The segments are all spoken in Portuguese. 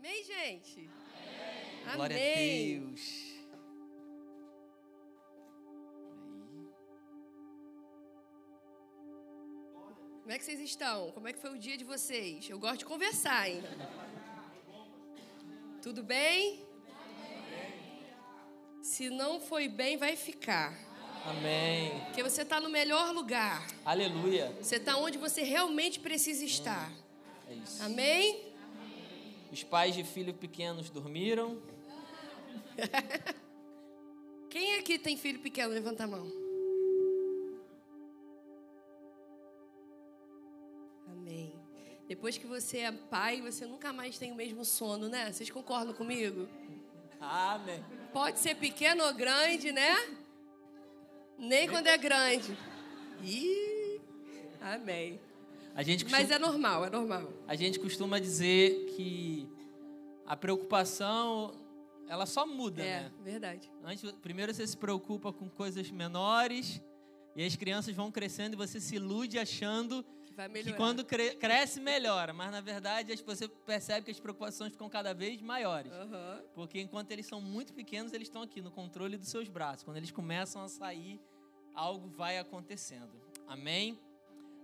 Amém, gente? Amém. Glória a Deus. Como é que vocês estão? Como é que foi o dia de vocês? Eu gosto de conversar, hein? Tudo bem? Se não foi bem, vai ficar. Amém. Porque você está no melhor lugar. Aleluia. Você está onde você realmente precisa estar. É isso. Amém? Os pais de filhos pequenos dormiram. Quem aqui tem filho pequeno? Levanta a mão. Amém. Depois que você é pai, você nunca mais tem o mesmo sono, né? Vocês concordam comigo? Amém. Pode ser pequeno ou grande, né? Nem quando é grande. Ih, amém. A gente costuma, Mas é normal, é normal. a gente costuma dizer que a preocupação ela só muda, É, né? verdade. Antes, primeiro você se preocupa com coisas menores e as crianças vão crescendo e você se ilude achando Que que quando cre- cresce melhora, mas na verdade você percebe que as preocupações ficam cada vez maiores. Aham. Porque enquanto eles são muito pequenos, eles estão aqui no controle dos seus braços. Quando eles começam a sair, algo vai acontecendo. Amém?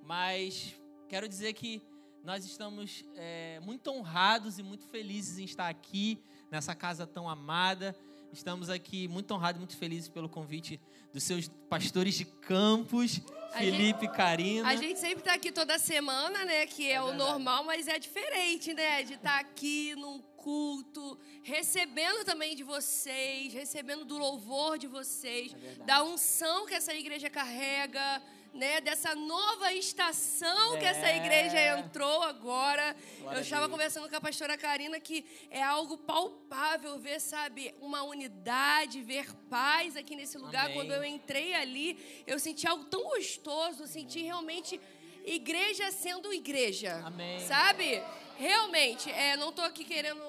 Mas quero dizer que nós estamos é, muito honrados e muito felizes em estar aqui nessa casa tão amada. Estamos aqui muito honrados e muito felizes pelo convite dos seus pastores de campos, A Felipe e Karina. A gente sempre tá aqui toda semana, né? Que é, É o verdade. normal, mas é diferente, né? De estar aqui num culto, recebendo também de vocês, recebendo do louvor de vocês, É da unção que essa igreja carrega, né? Dessa nova estação que essa É. igreja entrou agora. Glória Eu estava conversando com a pastora Karina que é algo palpável ver, sabe, uma unidade, ver paz aqui nesse lugar. Amém. Quando eu entrei ali, eu senti algo tão gostoso, eu senti realmente igreja sendo igreja. Amém. Sabe? Realmente, é, não tô aqui querendo,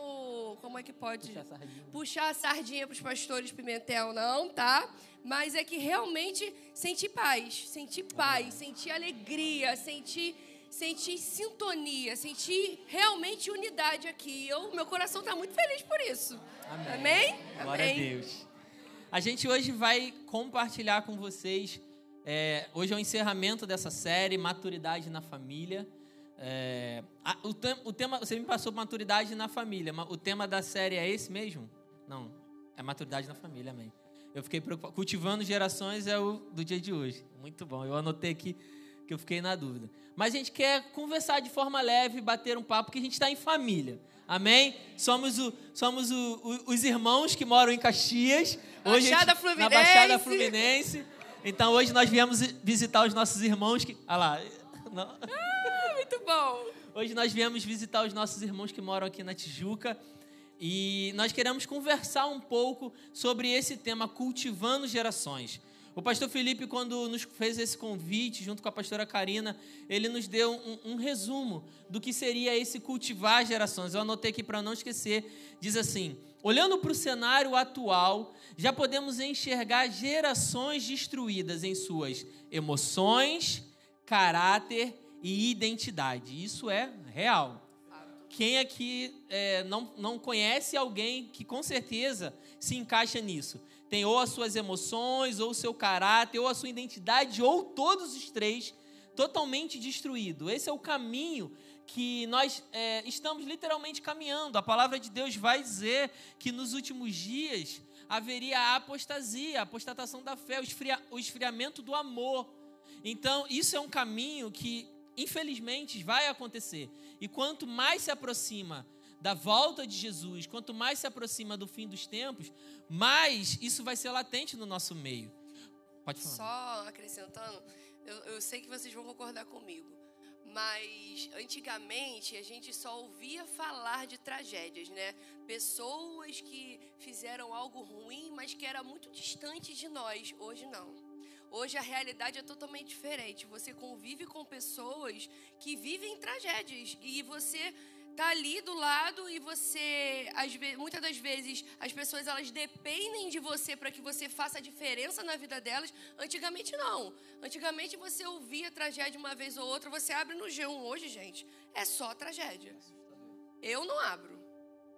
como é que pode puxar a sardinha para os pastores Pimentel, não, tá? Mas é que realmente senti paz, senti paz, senti alegria, senti, senti sintonia, senti realmente unidade aqui. Eu, meu coração está muito feliz por isso. Amém. Amém? Glória Amém. a Deus. A gente hoje vai compartilhar com vocês. é, hoje é o encerramento dessa série, Maturidade na Família. É, a- o, tem- o tema, você me passou maturidade na família, mas o tema da série é esse mesmo? Não, é maturidade na família, amém. Eu fiquei preocupado. Cultivando gerações é o do dia de hoje. Muito bom. Eu anotei aqui que eu fiquei na dúvida. Mas a gente quer conversar de forma leve, bater um papo, porque a gente está em família. Amém? Somos, o, somos o- o- os irmãos que moram em Caxias. Hoje Baixada gente- Fluminense. Na Baixada Fluminense. Então hoje nós viemos visitar os nossos irmãos que. Ah lá. não. Muito bom. Hoje nós viemos visitar os nossos irmãos que moram aqui na Tijuca e nós queremos conversar um pouco sobre esse tema, cultivando gerações. O pastor Felipe, quando nos fez esse convite, junto com a pastora Karina, ele nos deu um, um resumo do que seria esse cultivar gerações. Eu anotei aqui para não esquecer. Diz assim: olhando para o cenário atual, já podemos enxergar gerações destruídas em suas emoções, caráter e identidade. Isso é real. Quem aqui é, não, não conhece alguém que com certeza se encaixa nisso? Tem ou as suas emoções, ou o seu caráter, ou a sua identidade, ou todos os três totalmente destruído. Esse é o caminho que nós é, estamos literalmente caminhando. A palavra de Deus vai dizer que nos últimos dias haveria a apostasia, a apostatação da fé, o, esfria, o esfriamento do amor. Então, isso é um caminho que, infelizmente, vai acontecer. E quanto mais se aproxima da volta de Jesus, quanto mais se aproxima do fim dos tempos, mais isso vai ser latente no nosso meio. Pode falar. Só acrescentando, eu, eu sei que vocês vão concordar comigo, mas antigamente a gente só ouvia falar de tragédias, né? Pessoas que fizeram algo ruim, mas que era muito distante de nós. Hoje não. Hoje a realidade é totalmente diferente. Você convive com pessoas que vivem tragédias e você tá ali do lado e você, às ve- muitas das vezes, as pessoas elas dependem de você para que você faça a diferença na vida delas. Antigamente não. Antigamente você ouvia tragédia uma vez ou outra, você abre no G1 hoje, gente, é só tragédia. Eu não abro.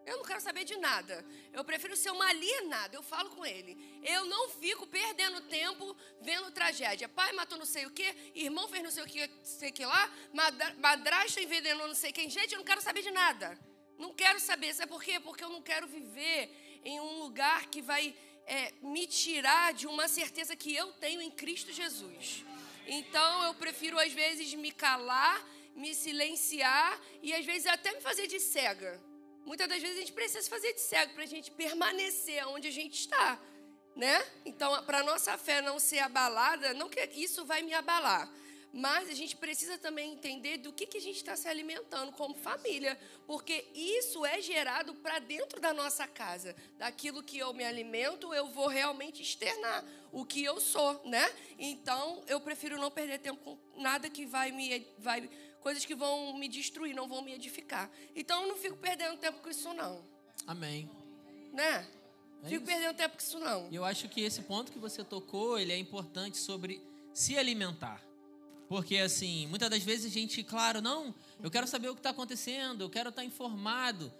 Eu não quero saber de nada. Eu prefiro ser uma alienada. Eu falo com ele. Eu não fico perdendo tempo vendo tragédia. Pai matou não sei o quê, irmão fez não sei o que, sei que lá, madrasta envenenou não sei quem. Gente, eu não quero saber de nada. Não quero saber. Sabe por quê? Porque eu não quero viver em um lugar que vai é, me tirar de uma certeza que eu tenho em Cristo Jesus. Então eu prefiro às vezes me calar, me silenciar e às vezes até me fazer de cega Muitas das vezes a gente precisa se fazer de cego para a gente permanecer onde a gente está, né? Então, para a nossa fé não ser abalada, não que isso vai me abalar, mas a gente precisa também entender do que, que a gente está se alimentando como família, porque isso é gerado para dentro da nossa casa. Daquilo que eu me alimento, eu vou realmente externar o que eu sou, né? Então, eu prefiro não perder tempo com nada que vai me vai coisas que vão me destruir, não vão me edificar. Então eu não fico perdendo tempo com isso não. Amém. Né? É fico isso. perdendo tempo com isso não. Eu acho que esse ponto que você tocou, ele é importante sobre se alimentar. Porque, assim, muitas das vezes a gente, claro, não, eu quero saber o que está acontecendo, eu quero estar tá informado.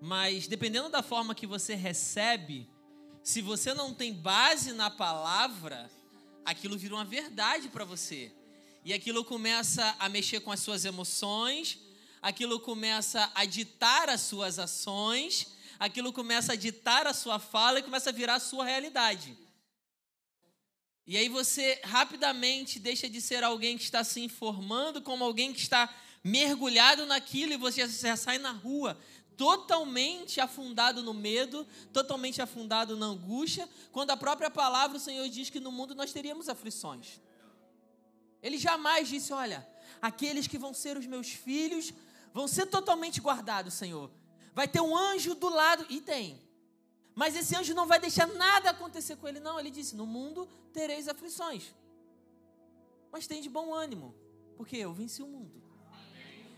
Mas, dependendo da forma que você recebe, se você não tem base na palavra, aquilo vira uma verdade para você. E aquilo começa a mexer com as suas emoções, aquilo começa a ditar as suas ações, aquilo começa a ditar a sua fala e começa a virar a sua realidade. E aí você rapidamente deixa de ser alguém que está se informando como alguém que está mergulhado naquilo e você já sai na rua totalmente afundado no medo, totalmente afundado na angústia, quando a própria palavra o Senhor diz que no mundo nós teríamos aflições. Ele jamais disse: Olha, aqueles que vão ser os meus filhos vão ser totalmente guardados, Senhor. Vai ter um anjo do lado. E tem. Mas esse anjo não vai deixar nada acontecer com ele, não. Ele disse: No mundo tereis aflições. Mas tem de bom ânimo, porque eu venci o mundo.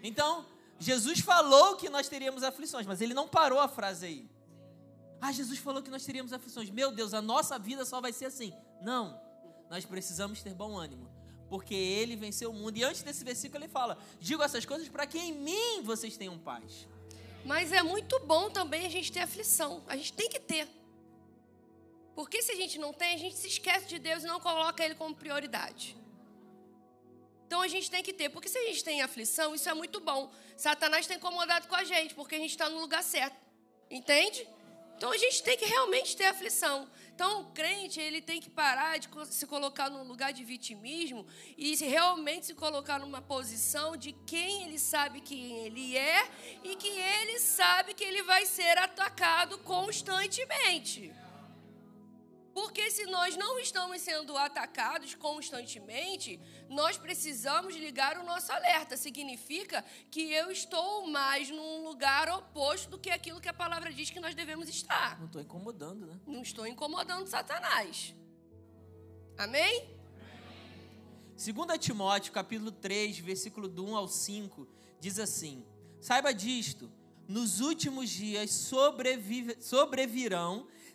Então, Jesus falou que nós teríamos aflições, mas ele não parou a frase aí. Ah, Jesus falou que nós teríamos aflições. Meu Deus, a nossa vida só vai ser assim. Não. Nós precisamos ter bom ânimo porque ele venceu o mundo. E antes desse versículo ele fala: Digo essas coisas para que em mim vocês tenham paz. Mas é muito bom também a gente ter aflição. A gente tem que ter. Porque se a gente não tem, a gente se esquece de Deus e não coloca Ele como prioridade. Então a gente tem que ter. Porque se a gente tem aflição, isso é muito bom. Satanás está incomodado com a gente, porque a gente está no lugar certo. Entende? Então a gente tem que realmente ter aflição. Então, o crente, ele tem que parar de se colocar num lugar de vitimismo e realmente se colocar numa posição de quem ele sabe quem ele é e que ele sabe que ele vai ser atacado constantemente. Porque se nós não estamos sendo atacados constantemente, nós precisamos ligar o nosso alerta. Significa que eu estou mais num lugar oposto do que aquilo que a palavra diz que nós devemos estar. Não estou incomodando, né? Não estou incomodando Satanás. Amém? 2 Timóteo, capítulo 3, versículo do 1 ao 5, diz assim: Saiba disto, nos últimos dias sobrevirão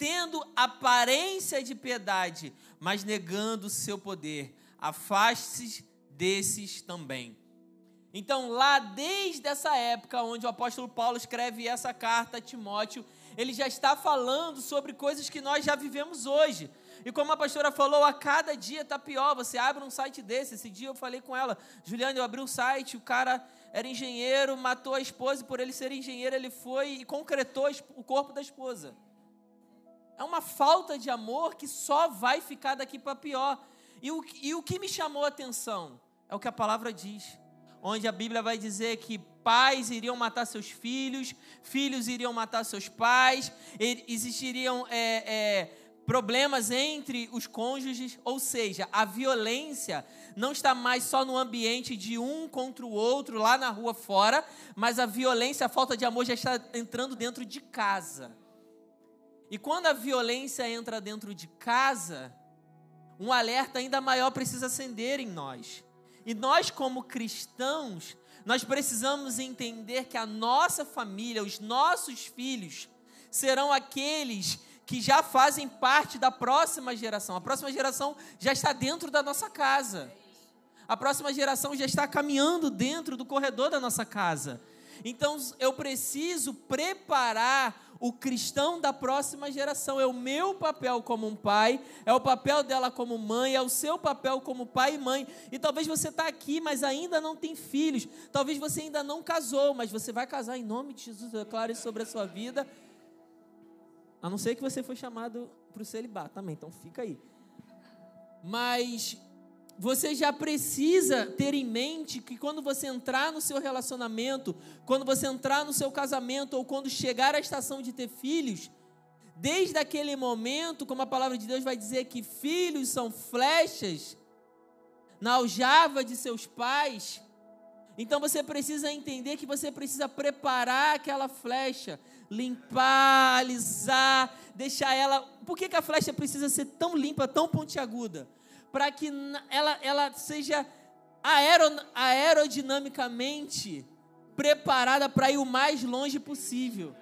tendo aparência de piedade, mas negando o seu poder. Afaste-se desses também. Então, lá desde essa época onde o apóstolo Paulo escreve essa carta a Timóteo, ele já está falando sobre coisas que nós já vivemos hoje. E como a pastora falou, a cada dia está pior. Você abre um site desse. Esse dia eu falei com ela, Juliana, eu abri um site, o cara era engenheiro, matou a esposa e por ele ser engenheiro, ele foi e concretou o corpo da esposa. É uma falta de amor que só vai ficar daqui para pior. E o, e o que me chamou a atenção é o que a palavra diz, onde a Bíblia vai dizer que pais iriam matar seus filhos, filhos iriam matar seus pais, existiriam é, é, problemas entre os cônjuges, ou seja, a violência não está mais só no ambiente de um contra o outro, lá na rua fora, mas a violência, a falta de amor já está entrando dentro de casa. E quando a violência entra dentro de casa, um alerta ainda maior precisa acender em nós. E nós, como cristãos, nós precisamos entender que a nossa família, os nossos filhos, serão aqueles que já fazem parte da próxima geração. A próxima geração já está dentro da nossa casa. A próxima geração já está caminhando dentro do corredor da nossa casa. Então eu preciso preparar o cristão da próxima geração. É o meu papel como um pai, é o papel dela como mãe, é o seu papel como pai e mãe. E talvez você está aqui, mas ainda não tem filhos. Talvez você ainda não casou, mas você vai casar em nome de Jesus. Eu declaro isso sobre a sua vida. A não ser que você foi chamado para o celibato também, então fica aí. Mas você já precisa ter em mente que quando você entrar no seu relacionamento, quando você entrar no seu casamento ou quando chegar à estação de ter filhos, desde aquele momento, como a palavra de Deus vai dizer que filhos são flechas na aljava de seus pais, então você precisa entender que você precisa preparar aquela flecha, limpar, alisar, deixar ela. Por que, que a flecha precisa ser tão limpa, tão pontiaguda? Para que ela, ela seja aero, aerodinamicamente preparada para ir o mais longe possível.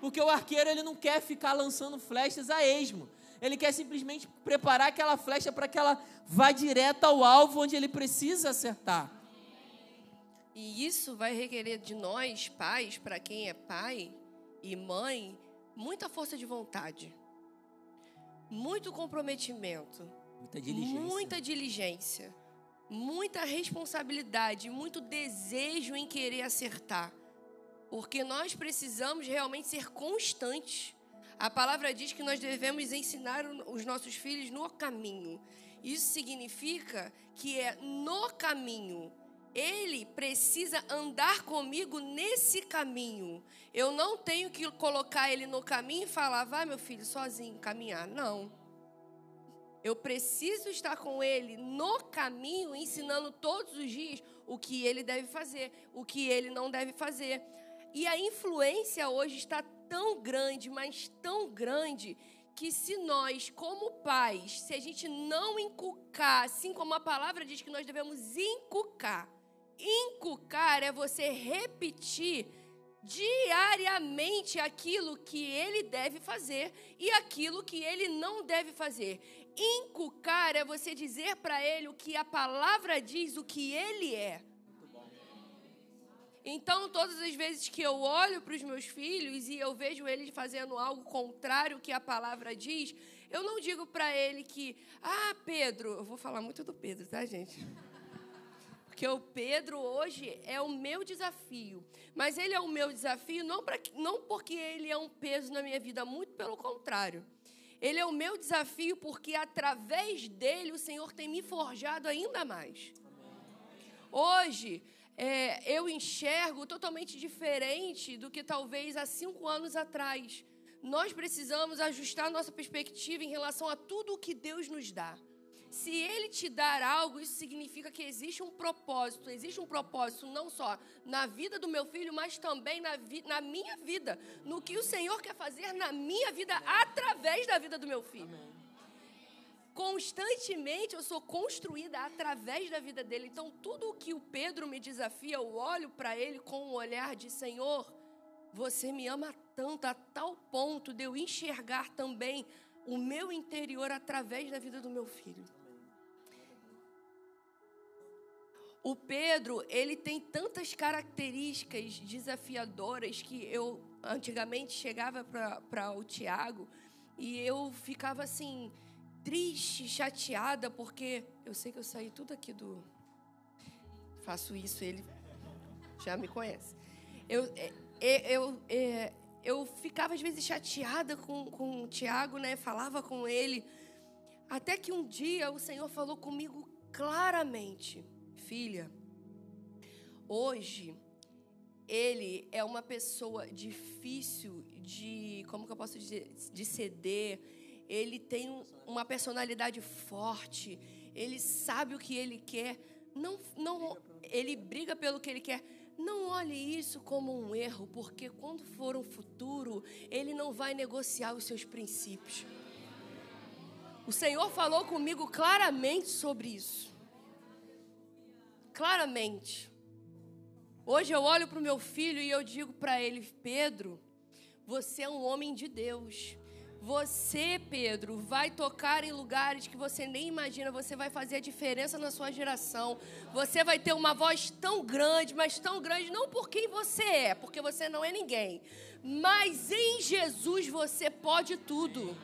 Porque o arqueiro ele não quer ficar lançando flechas a esmo. Ele quer simplesmente preparar aquela flecha para que ela vá direto ao alvo onde ele precisa acertar. E isso vai requerer de nós, pais, para quem é pai e mãe, muita força de vontade, muito comprometimento, Muita diligência. Muita diligência. Muita responsabilidade, muito desejo em querer acertar. Porque nós precisamos realmente ser constantes. A palavra diz que nós devemos ensinar os nossos filhos no caminho. Isso significa que é no caminho. Ele precisa andar comigo nesse caminho. Eu não tenho que colocar ele no caminho e falar, vai meu filho, sozinho caminhar. Não. Eu preciso estar com ele no caminho, ensinando todos os dias o que ele deve fazer, o que ele não deve fazer. E a influência hoje está tão grande, mas tão grande, que se nós, como pais, se a gente não inculcar, assim como a palavra diz que nós devemos inculcar, inculcar é você repetir diariamente aquilo que ele deve fazer e aquilo que ele não deve fazer. Inculcar é você dizer para ele o que a palavra diz, o que ele é. Então, todas as vezes que eu olho para os meus filhos e eu vejo eles fazendo algo contrário ao que a palavra diz, eu não digo para ele que, ah, Pedro, eu vou falar muito do Pedro, tá, gente? Porque o Pedro hoje é o meu desafio. Mas ele é o meu desafio não, pra, não porque ele é um peso na minha vida, muito pelo contrário. Ele é o meu desafio porque através dele o Senhor tem me forjado ainda mais. Hoje, é, eu enxergo totalmente diferente do que talvez há cinco anos atrás. Nós precisamos ajustar nossa perspectiva em relação a tudo o que Deus nos dá. Se Ele te dar algo, isso significa que existe um propósito. Existe um propósito não só na vida do meu filho, mas também na, na minha vida. No que o Senhor quer fazer na minha vida através da vida do meu filho. Amém. Constantemente eu sou construída através da vida dele. Então, tudo o que o Pedro me desafia, eu olho para ele com um olhar de Senhor, você me ama tanto, a tal ponto de eu enxergar também o meu interior através da vida do meu filho. O Pedro, ele tem tantas características desafiadoras que eu antigamente chegava para o Tiago e eu ficava assim, triste, chateada, porque eu sei que eu saí tudo aqui do. Faço isso, ele já me conhece. Eu, é, é, eu, eu, é, eu ficava às vezes chateada com, com o Tiago, né? Falava com ele. Até que um dia o Senhor falou comigo claramente filha, hoje ele é uma pessoa difícil de, como que eu posso dizer, de ceder. Ele tem uma personalidade forte. Ele sabe o que ele quer. Não, não, ele briga pelo que ele quer. Não olhe isso como um erro, porque quando for um futuro, ele não vai negociar os seus princípios. O Senhor falou comigo claramente sobre isso. Claramente. Hoje eu olho para o meu filho e eu digo para ele: Pedro, você é um homem de Deus. Você, Pedro, vai tocar em lugares que você nem imagina. Você vai fazer a diferença na sua geração. Você vai ter uma voz tão grande, mas tão grande, não por quem você é, porque você não é ninguém. Mas em Jesus você pode tudo.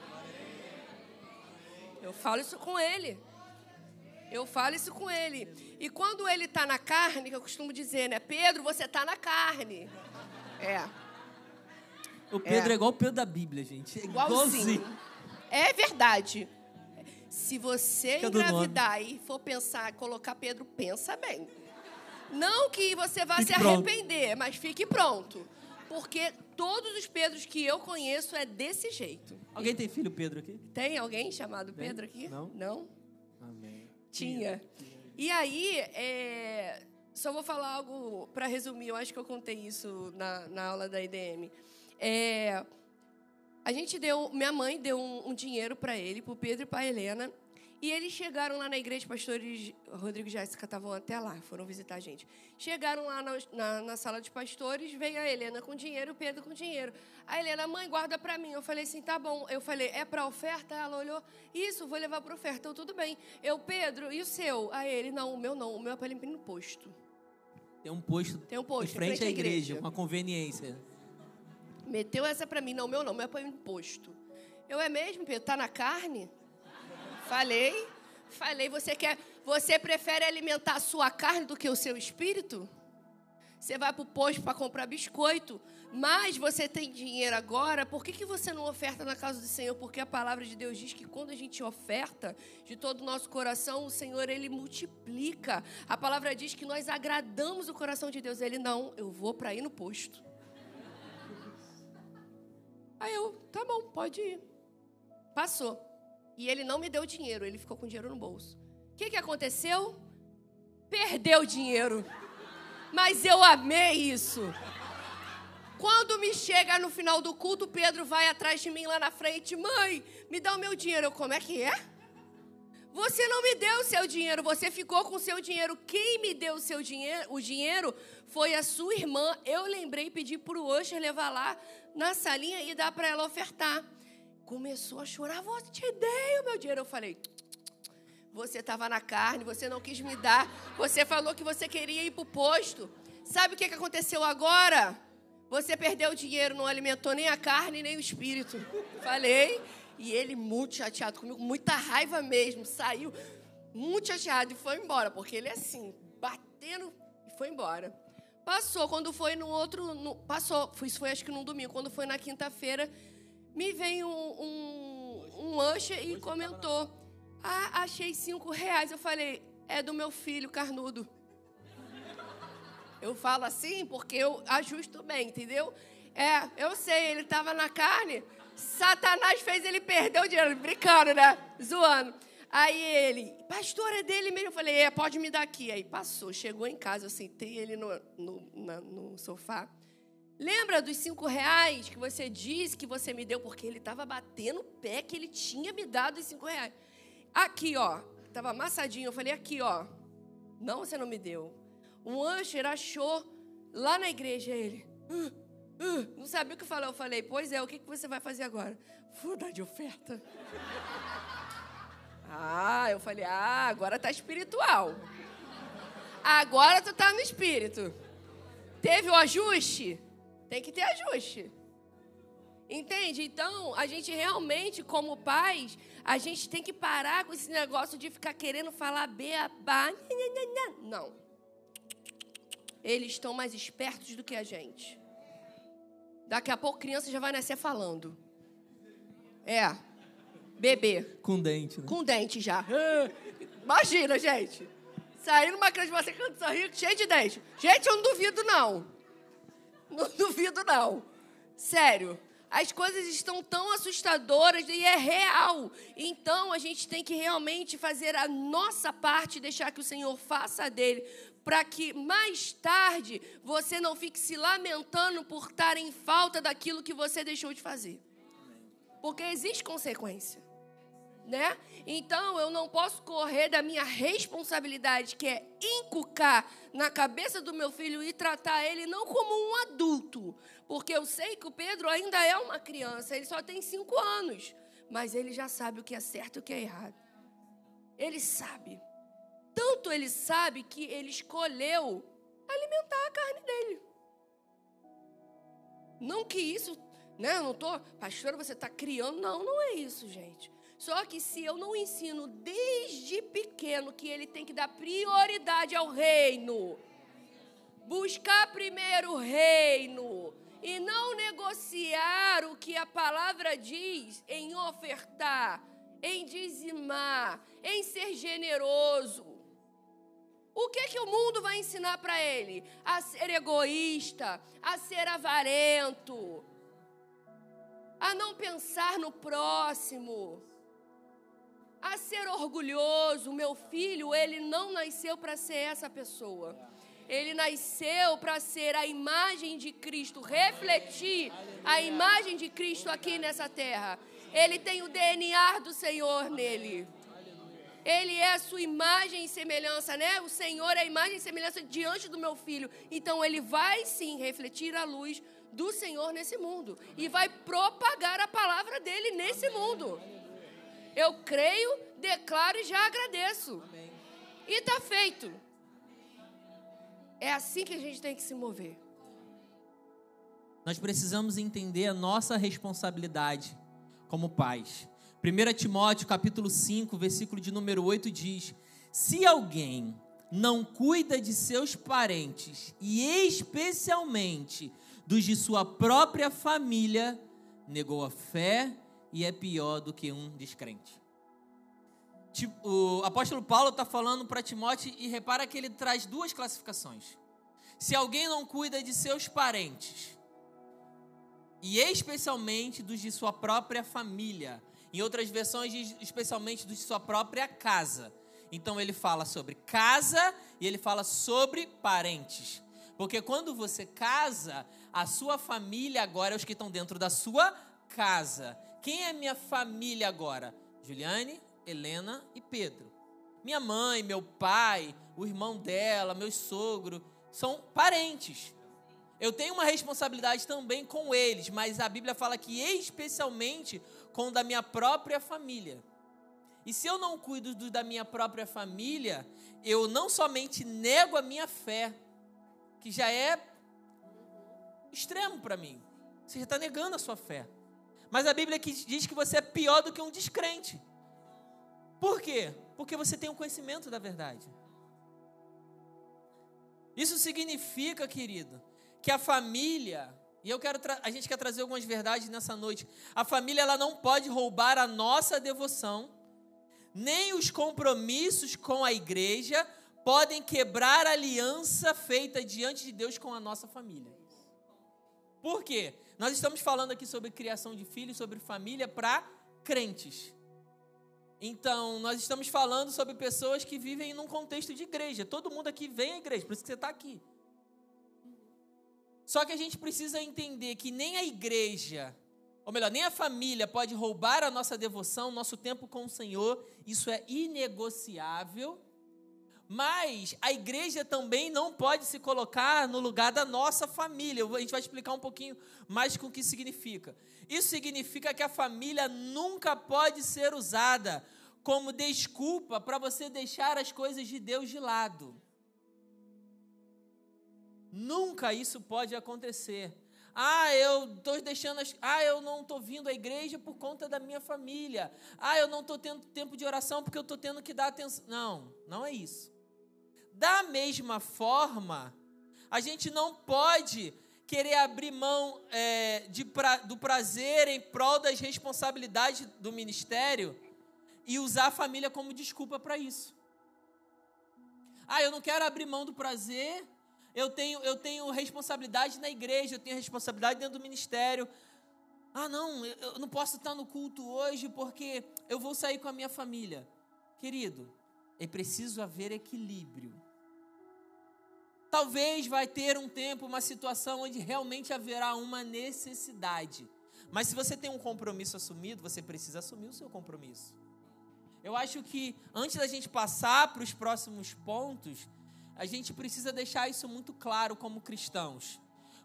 Eu falo isso com ele. Eu falo isso com ele. E quando ele está na carne, que eu costumo dizer, né? Pedro, você está na carne. É. O Pedro é, é igual o Pedro da Bíblia, gente. É igualzinho. É verdade. Se você Fica engravidar e for pensar, colocar Pedro, pensa bem. Não que você vá fique se arrepender, pronto. mas fique pronto. Porque todos os Pedros que eu conheço é desse jeito. Alguém tem filho Pedro aqui? Tem alguém chamado Pedro aqui? Não. Não? Tinha. E aí, é... só vou falar algo para resumir. Eu acho que eu contei isso na, na aula da IDM. É, a gente deu, minha mãe deu um, um dinheiro para ele, para o Pedro e para Helena. E eles chegaram lá na igreja, pastores Rodrigo e Jéssica estavam até lá, foram visitar a gente. Chegaram lá na, na, na, sala de pastores, veio a Helena com dinheiro, o Pedro com dinheiro. A Helena, mãe, guarda para mim. Eu falei assim, tá bom. Eu falei, é para oferta? Ela olhou, isso, vou levar para oferta. Então, tudo bem. Eu, Pedro, e o seu? A ele, não, o meu não, o meu é para limpar no posto. Tem um posto, Tem um posto em frente, frente à igreja, igreja, uma conveniência. Meteu essa para mim. Não, meu não, meu é para o imposto. Eu é mesmo, Pedro? Tá na carne? Falei. Falei, você quer, você prefere alimentar a sua carne do que o seu espírito? Você vai para o posto para comprar biscoito, mas você tem dinheiro agora, por que, que você não oferta na casa do Senhor? Porque a palavra de Deus diz que quando a gente oferta de todo o nosso coração, o Senhor, Ele multiplica. A palavra diz que nós agradamos o coração de Deus. Ele, não, eu vou para ir no posto. Aí eu, tá bom, pode ir. Passou. E ele não me deu dinheiro, ele ficou com dinheiro no bolso. O que, que aconteceu? Perdeu o dinheiro. Mas eu amei isso. Quando me chega no final do culto, Pedro vai atrás de mim lá na frente. Mãe, me dá o meu dinheiro. Eu, como é que é? Você não me deu o seu dinheiro, você ficou com o seu dinheiro. Quem me deu o seu dinheiro, o dinheiro foi a sua irmã. Eu lembrei pedi para o levar lá na salinha e dar para ela ofertar. Começou a chorar, vou te dei o meu dinheiro. Eu falei, você estava na carne, você não quis me dar, você falou que você queria ir para o posto. Sabe o que, que aconteceu agora? Você perdeu o dinheiro, não alimentou nem a carne nem o espírito. Falei. E ele, muito chateado comigo, muita raiva mesmo, saiu muito chateado e foi embora, porque ele é assim, batendo e foi embora. Passou, quando foi no outro. No, passou, isso foi acho que num domingo. Quando foi na quinta-feira, me veio um, um, lanche e comentou: Ah, achei cinco reais. Eu falei: É do meu filho carnudo. Eu falo assim porque eu ajusto bem, entendeu? É, eu sei, ele estava na carne, Satanás fez ele perder o dinheiro, brincando, né? Zoando. Aí ele, pastor, é dele mesmo. Eu falei, é, pode me dar aqui. Aí passou, chegou em casa, eu sentei ele no, no, na, no sofá. Lembra dos cinco reais que você disse que você me deu? Porque ele estava batendo o pé que ele tinha me dado os cinco reais. Aqui, ó. Estava amassadinho. Eu falei, aqui, ó. Não, você não me deu. Um Usher achou lá na igreja ele. Uh, Uh, não sabia o que falar. Eu falei, pois é, o que, que você vai fazer agora? Vou dar de oferta. ah, eu falei, ah, agora tá espiritual. Agora tu tá no espírito. Teve o ajuste? Tem que ter ajuste. Entende? Então, a gente realmente, como pais, a gente tem que parar com esse negócio de ficar querendo falar beabá. Não. Eles estão mais espertos do que a gente. Daqui a pouco criança já vai nascer falando. É. Bebê. Com dente, né? Com dente já. Imagina, gente. Saindo uma criança de você cantando cheio de dente. Gente, eu não duvido, não. Não duvido, não. Sério. As coisas estão tão assustadoras e é real. Então a gente tem que realmente fazer a nossa parte deixar que o Senhor faça a dele. para que mais tarde você não fique se lamentando por estar em falta daquilo que você deixou de fazer. Porque existe consequência né? Então eu não posso correr da minha responsabilidade, que é inculcar na cabeça do meu filho e tratar ele não como um adulto, porque eu sei que o Pedro ainda é uma criança, ele só tem cinco anos, mas ele já sabe o que é certo e o que é errado. Ele sabe. Tanto ele sabe que ele escolheu alimentar a carne dele. Não que isso, né? Eu não tô, pastora, você está criando. Não, não é isso, gente. Só que se eu não ensino desde pequeno que ele tem que dar prioridade ao reino, buscar primeiro o reino e não negociar o que a palavra diz em ofertar, em dizimar, em ser generoso. O que que o mundo vai ensinar para ele? A ser egoísta, a ser avarento, a não pensar no próximo a ser orgulhoso. Meu filho, ele não nasceu para ser essa pessoa. Ele nasceu para ser a imagem de Cristo, refletir a imagem de Cristo aqui nessa terra. Ele tem o DNA do Senhor nele. Ele é a sua imagem e semelhança, né? O Senhor é a imagem e semelhança diante do meu filho. Então ele vai sim refletir a luz do Senhor nesse mundo e vai propagar a palavra dele nesse mundo. Eu creio, declaro e já agradeço. Amém. E está feito. É assim que a gente tem que se mover. Nós precisamos entender a nossa responsabilidade como pais. 1 Timóteo capítulo 5, versículo de número 8 diz: Se alguém não cuida de seus parentes e especialmente dos de sua própria família, negou a fé e é pior do que um descrente. O apóstolo Paulo está falando para Timóteo e repara que ele traz duas classificações. Se alguém não cuida de seus parentes, e especialmente dos de sua própria família, em outras versões especialmente dos de sua própria casa. Então ele fala sobre casa e ele fala sobre parentes. Porque quando você casa, a sua família agora é os que estão dentro da sua casa. Quem é minha família agora? Juliane, Helena e Pedro. Minha mãe, meu pai, o irmão dela, meu sogro, são parentes. Eu tenho uma responsabilidade também com eles, mas a Bíblia fala que especialmente com da minha própria família. E se eu não cuido do da minha própria família, eu não somente nego a minha fé, que já é extremo para mim. Você já está negando a sua fé. Mas a Bíblia diz que você é pior do que um descrente. Por quê? Porque você tem o um conhecimento da verdade. Isso significa, querido, que a família, e eu quero a gente quer trazer algumas verdades nessa noite. A família ela não pode roubar a nossa devoção, nem os compromissos com a igreja podem quebrar a aliança feita diante de Deus com a nossa família. Por quê? Nós estamos falando aqui sobre criação de filhos, sobre família para crentes. Então, nós estamos falando sobre pessoas que vivem num contexto de igreja. Todo mundo aqui vem à igreja, por isso que você está aqui. Só que a gente precisa entender que nem a igreja, ou melhor, nem a família pode roubar a nossa devoção, nosso tempo com o Senhor. Isso é inegociável. Mas a igreja também não pode se colocar no lugar da nossa família. A gente vai explicar um pouquinho mais com o que significa. Isso significa que a família nunca pode ser usada como desculpa para você deixar as coisas de Deus de lado. Nunca isso pode acontecer. Ah, eu estou deixando as... Ah, eu não estou vindo à igreja por conta da minha família. Ah, eu não estou tendo tempo de oração porque eu estou tendo que dar atenção. Não, não é isso. Da mesma forma, a gente não pode querer abrir mão é, de pra, do prazer em prol das responsabilidades do ministério e usar a família como desculpa para isso. Ah, eu não quero abrir mão do prazer, eu tenho, eu tenho responsabilidade na igreja, eu tenho responsabilidade dentro do ministério. Ah, não, eu não posso estar no culto hoje porque eu vou sair com a minha família. Querido, é preciso haver equilíbrio. Talvez vai ter um tempo, uma situação onde realmente haverá uma necessidade. Mas se você tem um compromisso assumido, você precisa assumir o seu compromisso. Eu acho que antes da gente passar para os próximos pontos, a gente precisa deixar isso muito claro como cristãos.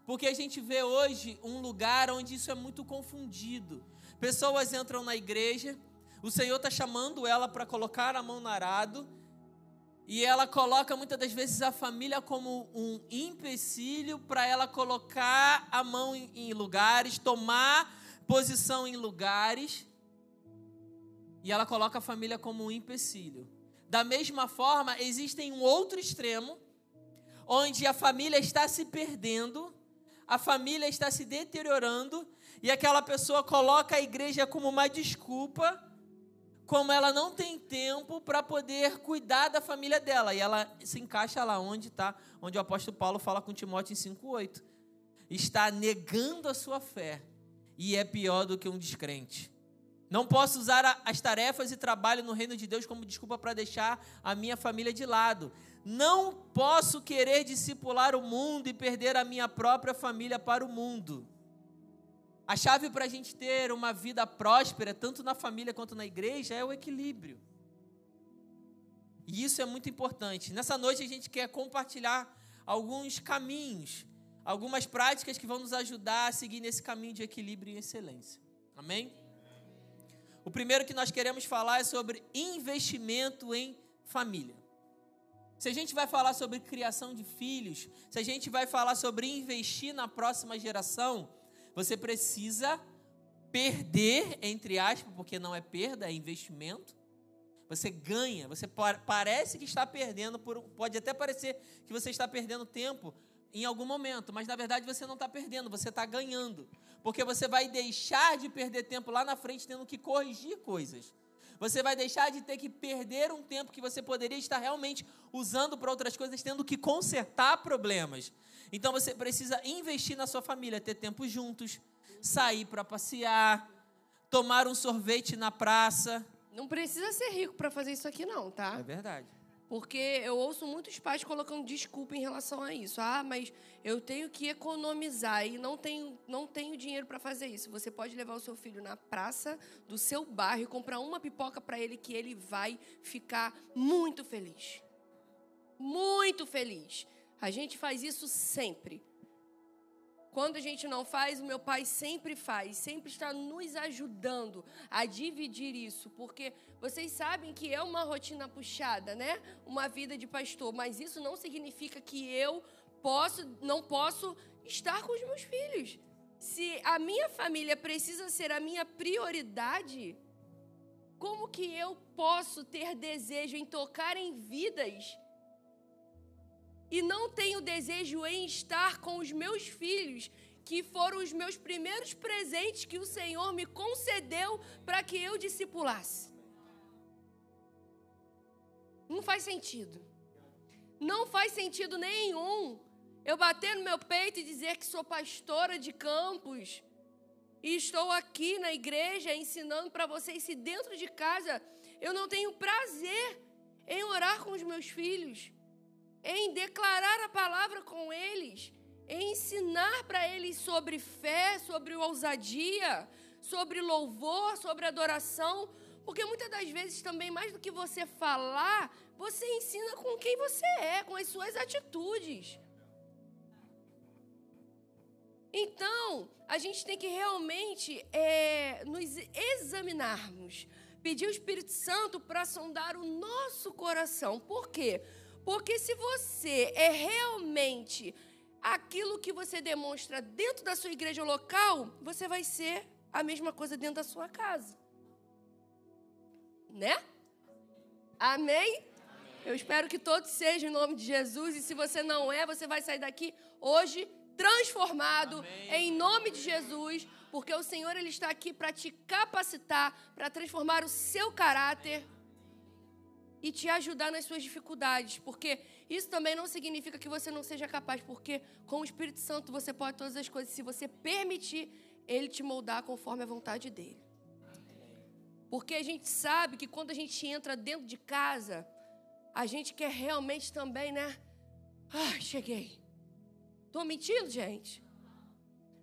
Porque a gente vê hoje um lugar onde isso é muito confundido. Pessoas entram na igreja, o Senhor está chamando ela para colocar a mão no arado, e ela coloca muitas das vezes a família como um empecilho para ela colocar a mão em lugares, tomar posição em lugares, e ela coloca a família como um empecilho. Da mesma forma, existe um outro extremo, onde a família está se perdendo, a família está se deteriorando, e aquela pessoa coloca a igreja como uma desculpa como ela não tem tempo para poder cuidar da família dela. E ela se encaixa lá onde está, onde o apóstolo Paulo fala com Timóteo em 5,8. Está negando a sua fé e é pior do que um descrente. Não posso usar as tarefas e trabalho no reino de Deus como desculpa para deixar a minha família de lado. Não posso querer discipular o mundo e perder a minha própria família para o mundo. A chave para a gente ter uma vida próspera, tanto na família quanto na igreja, é o equilíbrio. E isso é muito importante. Nessa noite a gente quer compartilhar alguns caminhos, algumas práticas que vão nos ajudar a seguir nesse caminho de equilíbrio e excelência. Amém? O primeiro que nós queremos falar é sobre investimento em família. Se a gente vai falar sobre criação de filhos, se a gente vai falar sobre investir na próxima geração, você precisa perder, entre aspas, porque não é perda, é investimento. Você ganha, você parece que está perdendo, por, pode até parecer que você está perdendo tempo em algum momento, mas na verdade você não está perdendo, você está ganhando. Porque você vai deixar de perder tempo lá na frente tendo que corrigir coisas. Você vai deixar de ter que perder um tempo que você poderia estar realmente usando para outras coisas, tendo que consertar problemas. Então você precisa investir na sua família, ter tempo juntos, sair para passear, tomar um sorvete na praça. Não precisa ser rico para fazer isso aqui, não, tá? É verdade. Porque eu ouço muitos pais colocando desculpa em relação a isso. Ah, mas eu tenho que economizar e não tenho, não tenho dinheiro para fazer isso. Você pode levar o seu filho na praça do seu bairro e comprar uma pipoca para ele que ele vai ficar muito feliz. Muito feliz. A gente faz isso sempre. Quando a gente não faz, o meu pai sempre faz, sempre está nos ajudando a dividir isso, porque vocês sabem que é uma rotina puxada, né? Uma vida de pastor, mas isso não significa que eu posso, não posso estar com os meus filhos. Se a minha família precisa ser a minha prioridade, como que eu posso ter desejo em tocar em vidas e não tenho desejo em estar com os meus filhos, que foram os meus primeiros presentes que o Senhor me concedeu para que eu discipulasse. Não faz sentido. Não faz sentido nenhum eu bater no meu peito e dizer que sou pastora de campos e estou aqui na igreja ensinando para vocês se dentro de casa eu não tenho prazer em orar com os meus filhos em declarar a palavra com eles, em ensinar para eles sobre fé, sobre ousadia, sobre louvor, sobre adoração, porque muitas das vezes também, mais do que você falar, você ensina com quem você é, com as suas atitudes. Então, a gente tem que realmente é, nos examinarmos, pedir o Espírito Santo para sondar o nosso coração. Por quê? Porque se você é realmente aquilo que você demonstra dentro da sua igreja local, você vai ser a mesma coisa dentro da sua casa. Né? Amém? Eu espero que todos sejam em nome de Jesus. E se você não é, você vai sair daqui hoje transformado Amém. em nome de Jesus, porque o Senhor ele está aqui para te capacitar, para transformar o seu caráter e te ajudar nas suas dificuldades, porque isso também não significa que você não seja capaz, porque com o Espírito Santo você pode todas as coisas, se você permitir ele te moldar conforme a vontade dele. Porque a gente sabe que quando a gente entra dentro de casa, a gente quer realmente também, né, Ah, cheguei. Tô mentindo, gente?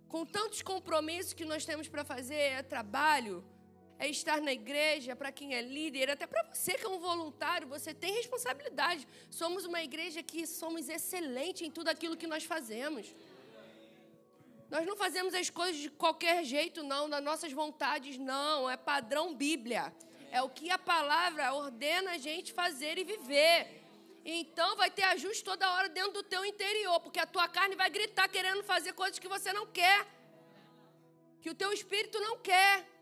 Com tantos compromissos que nós temos para fazer, é trabalho, é estar na igreja, para quem é líder, até para você que é um voluntário, você tem responsabilidade. Somos uma igreja que somos excelentes em tudo aquilo que nós fazemos. Nós não fazemos as coisas de qualquer jeito, não, das nossas vontades, não. É padrão Bíblia. É o que a palavra ordena a gente fazer e viver. Então vai ter ajuste toda hora dentro do teu interior, porque a tua carne vai gritar querendo fazer coisas que você não quer. Que o teu espírito não quer.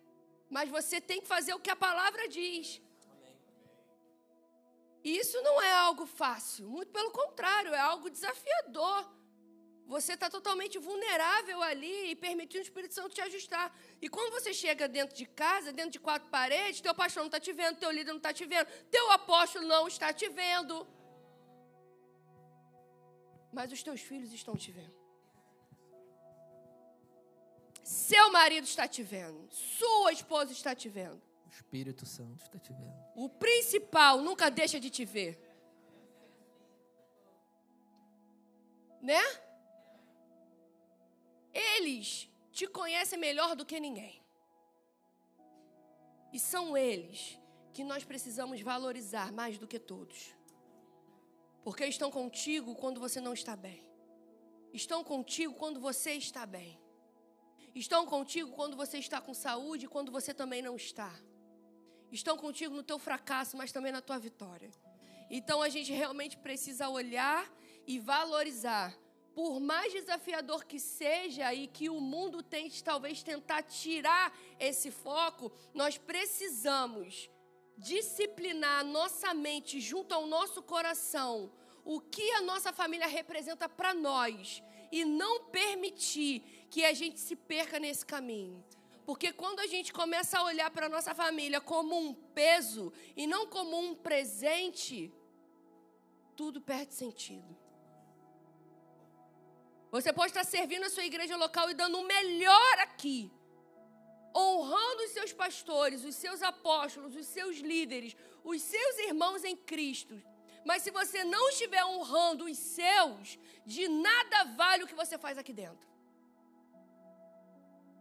Mas você tem que fazer o que a palavra diz. E isso não é algo fácil, muito pelo contrário, é algo desafiador. Você está totalmente vulnerável ali e permitindo o Espírito Santo te ajustar. E quando você chega dentro de casa, dentro de quatro paredes, teu pastor não está te vendo, teu líder não está te vendo, teu apóstolo não está te vendo. Mas os teus filhos estão te vendo. Seu marido está te vendo. Sua esposa está te vendo. O Espírito Santo está te vendo. O principal nunca deixa de te ver. Né? Eles te conhecem melhor do que ninguém. E são eles que nós precisamos valorizar mais do que todos. Porque estão contigo quando você não está bem. Estão contigo quando você está bem. Estão contigo quando você está com saúde e quando você também não está. Estão contigo no teu fracasso, mas também na tua vitória. Então a gente realmente precisa olhar e valorizar. Por mais desafiador que seja e que o mundo tente talvez tentar tirar esse foco, nós precisamos disciplinar nossa mente junto ao nosso coração o que a nossa família representa para nós e não permitir que a gente se perca nesse caminho. Porque quando a gente começa a olhar para a nossa família como um peso e não como um presente, tudo perde sentido. Você pode estar servindo a sua igreja local e dando o melhor aqui, honrando os seus pastores, os seus apóstolos, os seus líderes, os seus irmãos em Cristo. Mas se você não estiver honrando os seus, de nada vale o que você faz aqui dentro.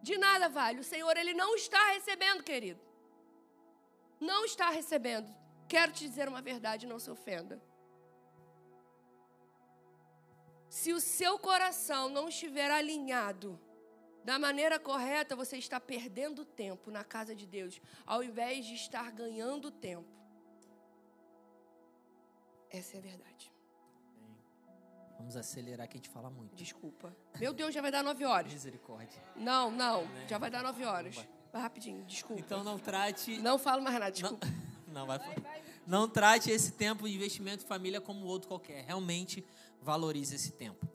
De nada vale. O Senhor, Ele não está recebendo, querido. Não está recebendo. Quero te dizer uma verdade, não se ofenda. Se o seu coração não estiver alinhado da maneira correta, você está perdendo tempo na casa de Deus, ao invés de estar ganhando tempo. Essa é a verdade. Vamos acelerar que a gente fala muito. Desculpa. Meu Deus, já vai dar nove horas. Misericórdia. Não, não. Já vai dar nove horas. Vai rapidinho, desculpa. Então não trate. Não falo mais nada, desculpa. Não, não vai, Não trate esse tempo de investimento em família como outro qualquer. Realmente valorize esse tempo.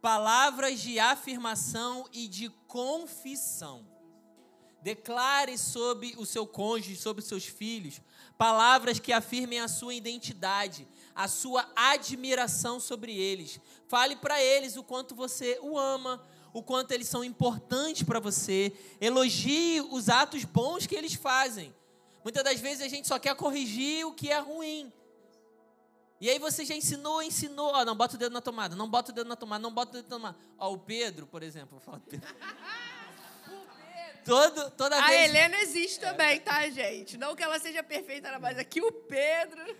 Palavras de afirmação e de confissão. Declare sobre o seu cônjuge, sobre os seus filhos, palavras que afirmem a sua identidade, a sua admiração sobre eles. Fale para eles o quanto você o ama, o quanto eles são importantes para você. Elogie os atos bons que eles fazem. Muitas das vezes a gente só quer corrigir o que é ruim. E aí você já ensinou, ensinou. Ó, não bota o dedo na tomada, não bota o dedo na tomada, não bota o dedo na tomada. Ó, o Pedro, por exemplo, vou do Pedro. Todo, toda a vez... Helena existe também, tá, gente? Não que ela seja perfeita, mas aqui o Pedro.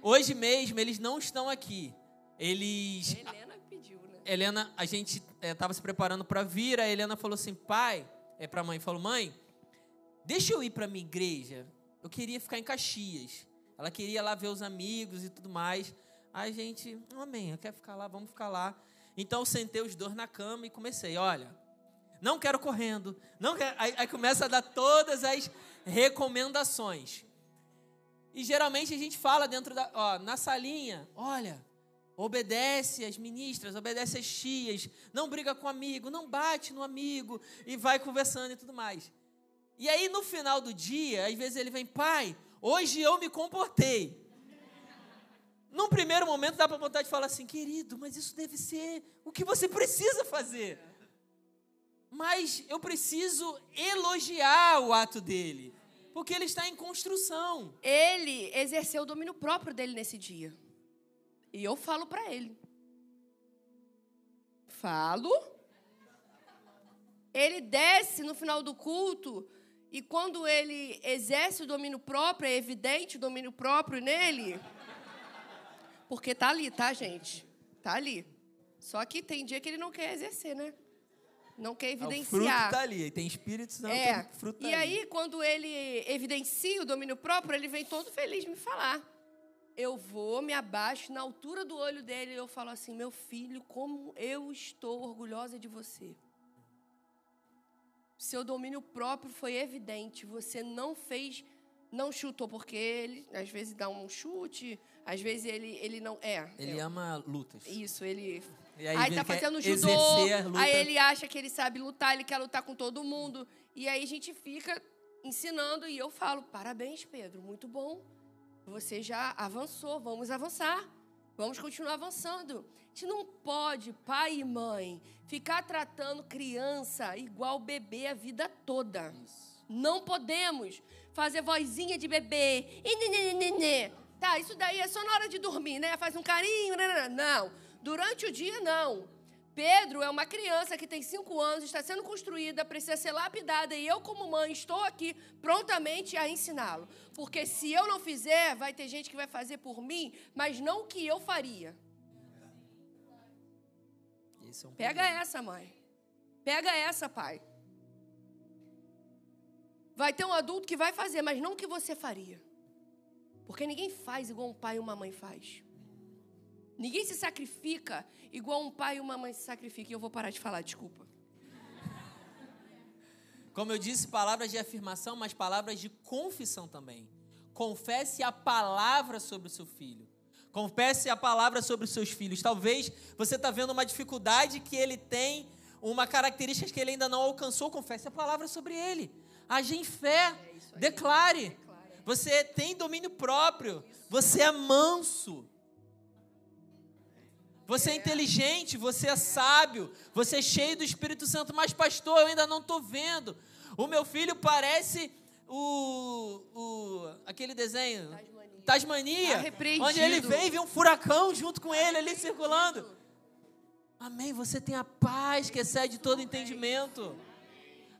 Hoje mesmo eles não estão aqui. Eles. Helena pediu, né? Helena, a gente estava eh, se preparando para vir. A Helena falou assim: pai, é para a mãe, falou: mãe, deixa eu ir para minha igreja. Eu queria ficar em Caxias. Ela queria lá ver os amigos e tudo mais. Aí a gente, amém, eu quero ficar lá, vamos ficar lá. Então eu sentei os dois na cama e comecei: olha, não quero correndo, não quero. Aí, aí começa a dar todas as recomendações. E geralmente a gente fala dentro da, ó, na salinha, olha, obedece às ministras, obedece às tias, não briga com o amigo, não bate no amigo e vai conversando e tudo mais. E aí no final do dia, às vezes ele vem, pai, hoje eu me comportei. Num primeiro momento dá para vontade de falar assim, querido, mas isso deve ser o que você precisa fazer. Mas eu preciso elogiar o ato dele. Porque ele está em construção. Ele exerceu o domínio próprio dele nesse dia. E eu falo para ele. Falo. Ele desce no final do culto e quando ele exerce o domínio próprio, é evidente o domínio próprio nele. Porque tá ali, tá, gente? Tá ali. Só que tem dia que ele não quer exercer, né? Não quer evidenciar. O fruto tá ali, tem Espírito Santo, é. fruto tá E aí, quando ele evidencia o domínio próprio, ele vem todo feliz me falar. Eu vou, me abaixo na altura do olho dele e eu falo assim: meu filho, como eu estou orgulhosa de você. Seu domínio próprio foi evidente. Você não fez, não chutou, porque ele às vezes dá um chute, às vezes ele, ele não. É. Ele é, ama lutas. Isso, ele. E aí, Aí tá quer fazendo judô, aí ele acha que ele sabe lutar, ele quer lutar com todo mundo. E aí a gente fica ensinando e eu falo: parabéns, Pedro, muito bom. Você já avançou, vamos avançar. Vamos continuar avançando. A gente não pode, pai e mãe, ficar tratando criança igual bebê a vida toda. Não podemos fazer vozinha de bebê. E nenê, Tá, isso daí é só na hora de dormir, né? Faz um carinho. né? Não. Durante o dia, não. Pedro é uma criança que tem cinco anos, está sendo construída, precisa ser lapidada, e eu, como mãe, estou aqui prontamente a ensiná-lo. Porque se eu não fizer, vai ter gente que vai fazer por mim, mas não o que eu faria. É um Pega problema. essa, mãe. Pega essa, pai. Vai ter um adulto que vai fazer, mas não o que você faria. Porque ninguém faz igual um pai e uma mãe faz. Ninguém se sacrifica igual um pai e uma mãe se sacrificam. E eu vou parar de falar, desculpa. Como eu disse, palavras de afirmação, mas palavras de confissão também. Confesse a palavra sobre o seu filho. Confesse a palavra sobre os seus filhos. Talvez você está vendo uma dificuldade que ele tem, uma característica que ele ainda não alcançou. Confesse a palavra sobre ele. Age em fé. isso aí. Declare. Declare. Você tem domínio próprio. Você é manso. Você é inteligente, você é sábio, você é cheio do Espírito Santo, mas pastor, eu ainda não estou vendo. O meu filho parece o, o aquele desenho Tasmania. Tasmania, Tá onde ele vem e vê um furacão junto com ele ali circulando. Amém. Você tem a paz que excede todo entendimento.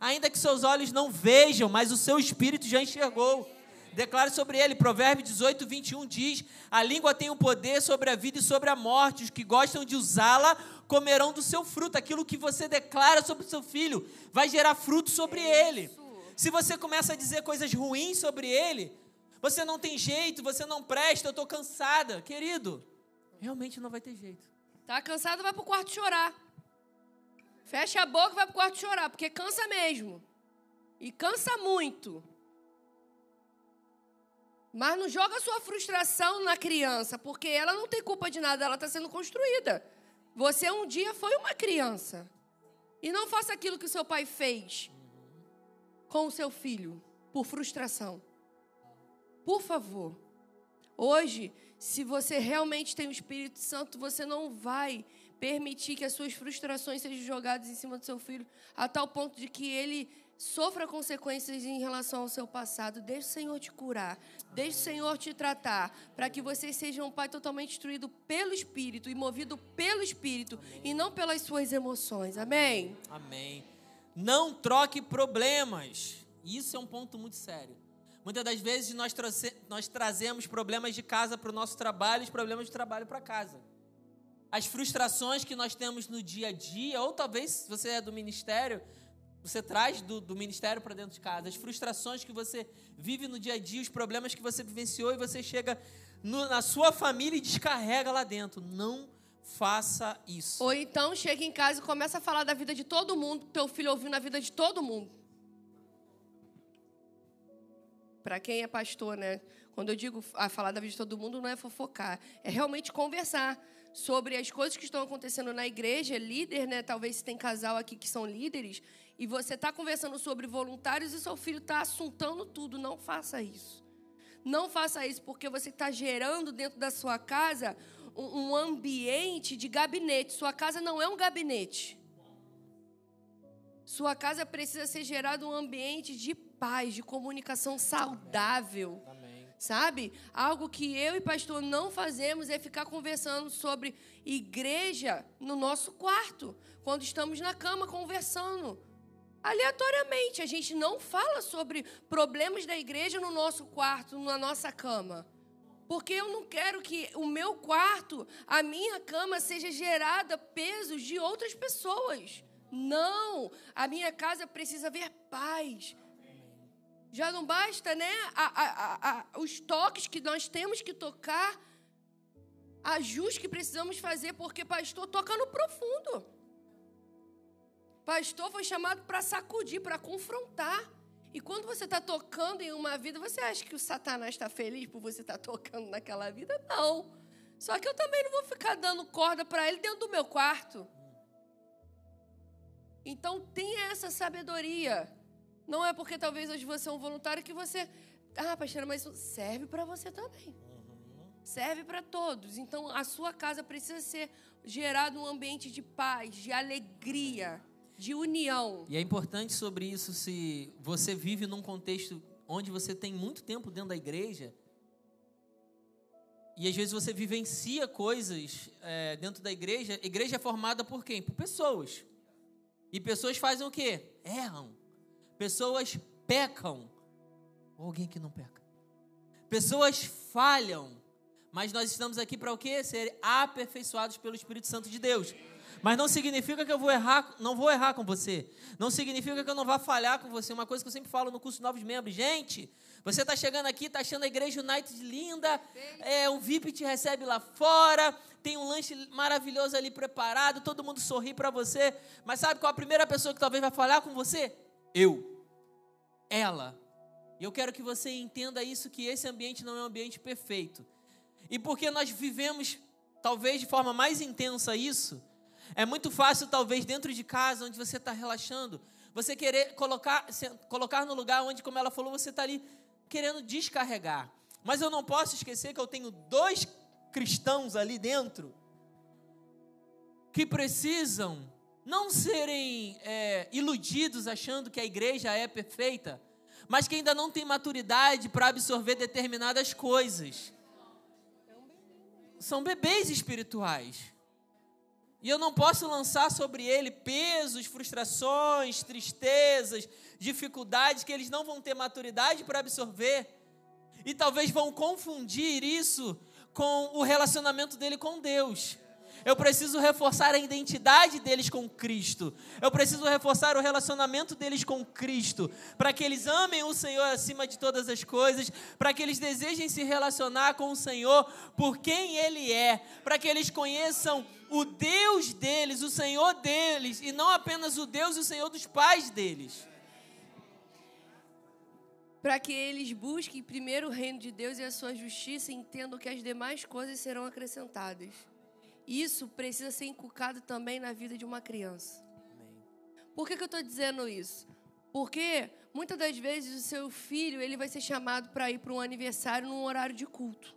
Ainda que seus olhos não vejam, mas o seu espírito já enxergou. Declare sobre ele, Provérbios 18, 21 diz: A língua tem o poder sobre a vida e sobre a morte. Os que gostam de usá-la comerão do seu fruto. Aquilo que você declara sobre o seu filho vai gerar fruto sobre ele. Isso. Se você começa a dizer coisas ruins sobre ele, você não tem jeito, você não presta, eu estou cansada. Querido, realmente não vai ter jeito. Tá cansado, vai pro quarto chorar. Fecha a boca e vai pro quarto chorar, porque cansa mesmo. E cansa muito. Mas não joga sua frustração na criança, porque ela não tem culpa de nada, ela está sendo construída. Você um dia foi uma criança. E não faça aquilo que seu pai fez com o seu filho, por frustração. Por favor. Hoje, se você realmente tem o Espírito Santo, você não vai permitir que as suas frustrações sejam jogadas em cima do seu filho, a tal ponto de que ele sofra consequências em relação ao seu passado. Deixe o Senhor te curar, deixe o Senhor te tratar, para que você seja um pai totalmente instruído pelo Espírito e movido pelo Espírito e não pelas suas emoções. Amém? Amém. Não troque problemas. Isso é um ponto muito sério. Muitas das vezes nós, nós trazemos problemas de casa para o nosso trabalho e os problemas de trabalho para casa. As frustrações que nós temos no dia a dia, ou talvez se você é do ministério, você traz do, do ministério para dentro de casa. As frustrações que você vive no dia a dia, os problemas que você vivenciou e você chega no- na sua família e descarrega lá dentro. Não faça isso. Ou então chega em casa e começa a falar da vida de todo mundo, teu filho ouvindo a vida de todo mundo. Para quem é pastor, né? Quando eu digo a falar da vida de todo mundo, não é fofocar, é realmente conversar sobre as coisas que estão acontecendo na igreja, líder, né? Talvez se tem casal aqui que são líderes, e você está conversando sobre voluntários e seu filho está assuntando tudo. Não faça isso. Não faça isso, porque você está gerando dentro da sua casa um, ambiente de gabinete. Sua casa não é um gabinete. Sua casa precisa ser gerado um ambiente de paz, de comunicação saudável. Sabe? Algo que eu e pastor não fazemos é ficar conversando sobre igreja no nosso quarto, quando estamos na cama conversando. Aleatoriamente, a gente não fala sobre problemas da igreja no nosso quarto, na nossa cama. Porque eu não quero que o meu quarto, a minha cama, seja gerada pesos de outras pessoas. Não! A minha casa precisa ver paz, já não basta, né? A, a, a, os toques que nós temos que tocar, ajustes que precisamos fazer, porque pastor toca no profundo. Pastor foi chamado para sacudir, para confrontar. E quando você está tocando em uma vida, você acha que o Satanás está feliz por você estar tá tocando naquela vida? Não. Só que eu também não vou ficar dando corda para ele dentro do meu quarto. Então tenha essa sabedoria. Não é porque talvez hoje você é um voluntário que você. Ah, pastora, mas serve para você também. Serve para todos. Então a sua casa precisa ser gerado um ambiente de paz, de alegria, de união. E é importante sobre isso se você vive num contexto onde você tem muito tempo dentro da igreja. E às vezes você vivencia coisas é, dentro da igreja. Igreja é formada por quem? Por pessoas. E pessoas fazem o quê? Erram. Pessoas pecam. Ou alguém que não peca. Pessoas falham. Mas nós estamos aqui para o quê? Ser aperfeiçoados pelo Espírito Santo de Deus. Mas não significa que eu vou errar, não vou errar com você. Não significa que eu não vá falhar com você. Uma coisa que eu sempre falo no curso Novos Membros, gente, você está chegando aqui, está achando a igreja United linda, é, um VIP te recebe lá fora, tem um lanche maravilhoso ali preparado, todo mundo sorri para você. Mas sabe qual a primeira pessoa que talvez vai falar com você? Eu ela. E eu quero que você entenda isso, que esse ambiente não é um ambiente perfeito. E porque nós vivemos, talvez de forma mais intensa isso, é muito fácil, talvez, dentro de casa, onde você está relaxando, você querer colocar, colocar no lugar onde, como ela falou, você está ali querendo descarregar. Mas eu não posso esquecer que eu tenho dois cristãos ali dentro que precisam não serem é, iludidos achando que a igreja é perfeita, mas que ainda não tem maturidade para absorver determinadas coisas. São bebês espirituais. E eu não posso lançar sobre ele pesos, frustrações, tristezas, dificuldades que eles não vão ter maturidade para absorver. E talvez vão confundir isso com o relacionamento dele com Deus. Eu preciso reforçar a identidade deles com Cristo. Eu preciso reforçar o relacionamento deles com Cristo, para que eles amem o Senhor acima de todas as coisas, para que eles desejem se relacionar com o Senhor por quem Ele é, para que eles conheçam o Deus deles, o Senhor deles, e não apenas o Deus e o Senhor dos pais deles para que eles busquem primeiro o reino de Deus e a sua justiça e entendam que as demais coisas serão acrescentadas. Isso precisa ser inculcado também na vida de uma criança. Por que, que eu estou dizendo isso? Porque muitas das vezes o seu filho ele vai ser chamado para ir para um aniversário num horário de culto.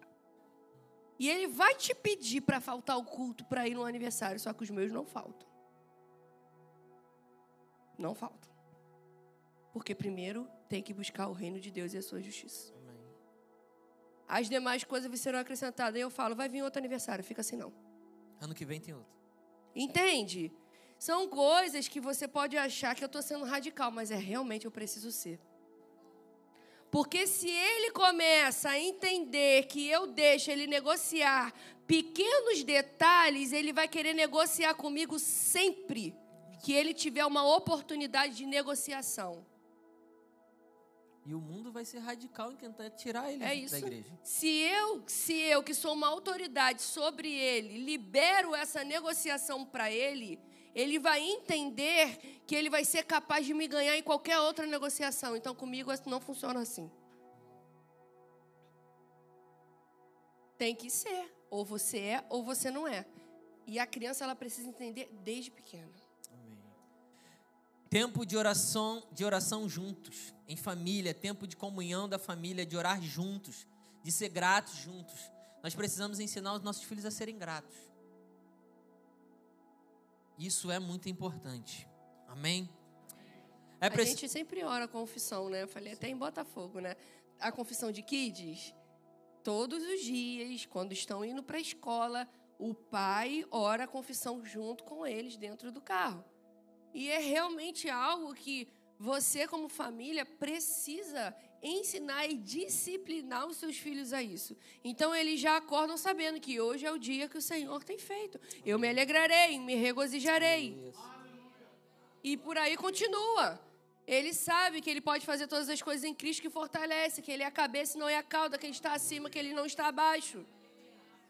E ele vai te pedir para faltar o culto para ir no aniversário, só que os meus não faltam. Não faltam. Porque primeiro tem que buscar o reino de Deus e a sua justiça. Amém. As demais coisas serão acrescentadas. Aí eu falo, vai vir outro aniversário, fica assim não. Ano que vem tem outro. Entende? São coisas que você pode achar que eu estou sendo radical, mas é realmente eu preciso ser. Porque se ele começa a entender que eu deixo ele negociar pequenos detalhes, ele vai querer negociar comigo sempre que ele tiver uma oportunidade de negociação. E o mundo vai ser radical em tentar tirar ele é da igreja. Se eu, se eu, que sou uma autoridade sobre ele, libero essa negociação para ele, ele vai entender que ele vai ser capaz de me ganhar em qualquer outra negociação. Então, comigo não funciona assim. Tem que ser. Ou você é, ou você não é. E a criança, ela precisa entender desde pequena. Tempo de oração, de oração juntos em família, tempo de comunhão da família, de orar juntos, de ser gratos juntos. Nós precisamos ensinar os nossos filhos a serem gratos. Isso é muito importante. Amém? É a gente sempre ora a confissão, né? Eu falei até em Botafogo, né? A confissão de kids. todos os dias, quando estão indo para a escola, o pai ora a confissão junto com eles dentro do carro. E é realmente algo que você, como família, precisa ensinar e disciplinar os seus filhos a isso. Então, eles já acordam sabendo que hoje é o dia que o Senhor tem feito. Eu me alegrarei, me regozijarei. E por aí continua. Ele sabe que ele pode fazer todas as coisas em Cristo que fortalece, que ele é a cabeça e não é a cauda, que ele está acima, que ele não está abaixo.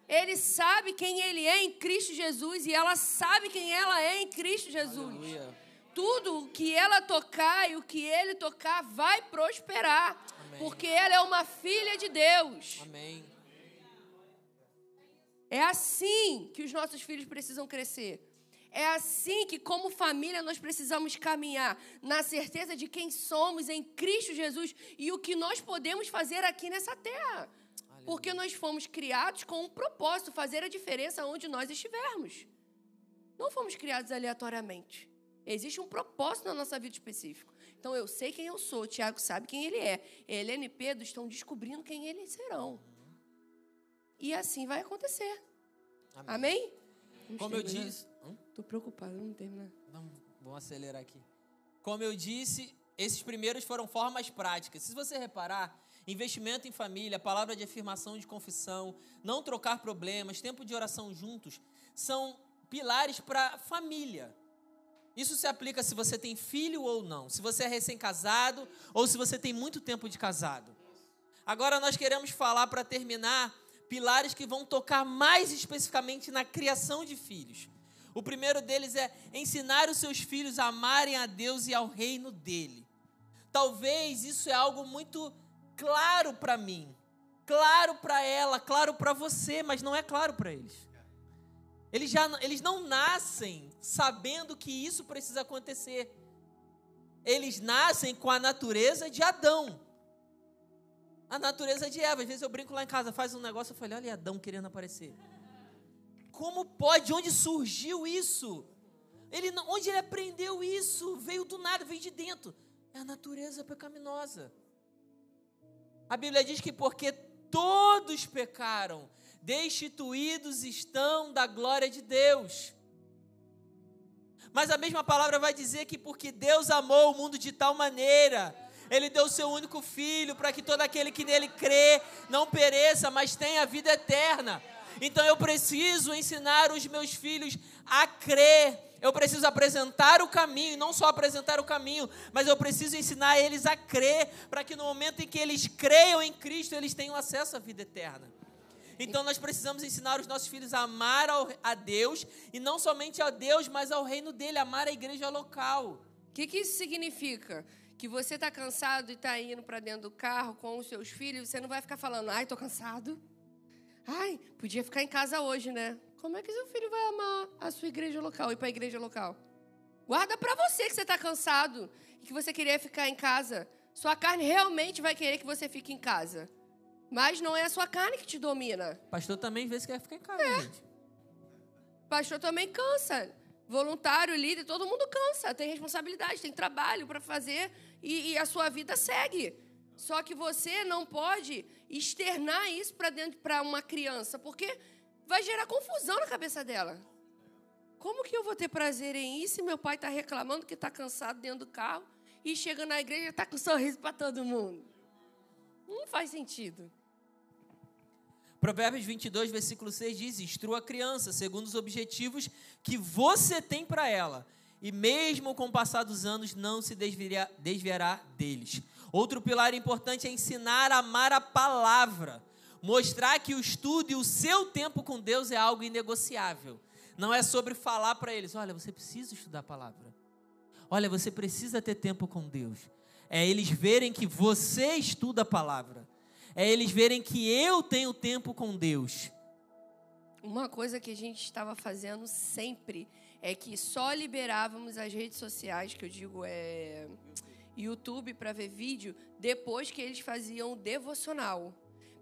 Ele sabe quem ele é em Cristo Jesus e ela sabe quem ela é em Cristo Jesus. Aleluia. Tudo que ela tocar e o que ele tocar vai prosperar, Amém. porque ela é uma filha de Deus. Amém. É assim que os nossos filhos precisam crescer. É assim que, como família, nós precisamos caminhar na certeza de quem somos em Cristo Jesus e o que nós podemos fazer aqui nessa terra. Porque nós fomos criados com um propósito, fazer a diferença onde nós estivermos. Não fomos criados aleatoriamente. Existe um propósito na nossa vida específico. Então eu sei quem eu sou, o Tiago sabe quem ele é. Helena e Pedro estão descobrindo quem eles serão. E assim vai acontecer. Amém? Amém? Como eu disse. Estou preocupado, não terminar. Vamos, vamos acelerar aqui. Como eu disse, esses primeiros foram formas práticas. Se você reparar, investimento em família, palavra de afirmação de confissão, não trocar problemas, tempo de oração juntos, são pilares para família. Isso se aplica se você tem filho ou não, se você é recém-casado ou se você tem muito tempo de casado. Agora nós queremos falar para terminar pilares que vão tocar mais especificamente na criação de filhos. O primeiro deles é ensinar os seus filhos a amarem a Deus e ao reino dele. Talvez isso é algo muito claro para mim, claro para ela, claro para você, mas não é claro para eles. Eles, já, eles não nascem sabendo que isso precisa acontecer. Eles nascem com a natureza de Adão. A natureza de Eva. Às vezes eu brinco lá em casa, faz um negócio, eu falei, olha Adão querendo aparecer. Como pode? Onde surgiu isso? Ele, onde ele aprendeu isso? Veio do nada, veio de dentro. É a natureza pecaminosa. A Bíblia diz que porque todos pecaram, destituídos estão da glória de Deus. Mas a mesma palavra vai dizer que porque Deus amou o mundo de tal maneira, Ele deu o seu único filho para que todo aquele que nele crê não pereça, mas tenha vida eterna. Então eu preciso ensinar os meus filhos a crer. Eu preciso apresentar o caminho, não só apresentar o caminho, mas eu preciso ensinar eles a crer, para que no momento em que eles creiam em Cristo, eles tenham acesso à vida eterna. Então nós precisamos ensinar os nossos filhos a amar a Deus, e não somente a Deus, mas ao reino dele, amar a igreja local. O que, que isso significa? Que você está cansado e está indo para dentro do carro com os seus filhos, você não vai ficar falando, ai, estou cansado. Ai, podia ficar em casa hoje, né? Como é que seu filho vai amar a sua igreja local, ir para a igreja local? Guarda para você que você está cansado e que você queria ficar em casa. Sua carne realmente vai querer que você fique em casa. Mas não é a sua carne que te domina. Pastor também às vezes quer ficar em casa, é. gente. Pastor também cansa. Voluntário, líder, todo mundo cansa. Tem responsabilidade, tem trabalho para fazer e, e a sua vida segue. Só que você não pode externar isso para dentro para uma criança, porque vai gerar confusão na cabeça dela. Como que eu vou ter prazer em isso se meu pai está reclamando que está cansado dentro do carro e chega na igreja e está com sorriso para todo mundo? Não faz sentido. Provérbios 22, versículo 6 diz: Instrua a criança segundo os objetivos que você tem para ela, e mesmo com o passar dos anos não se desviará, desviará deles. Outro pilar importante é ensinar a amar a palavra. Mostrar que o estudo e o seu tempo com Deus é algo inegociável. Não é sobre falar para eles: olha, você precisa estudar a palavra. Olha, você precisa ter tempo com Deus. É eles verem que você estuda a palavra. É eles verem que eu tenho tempo com Deus. Uma coisa que a gente estava fazendo sempre é que só liberávamos as redes sociais, que eu digo é YouTube para ver vídeo depois que eles faziam devocional.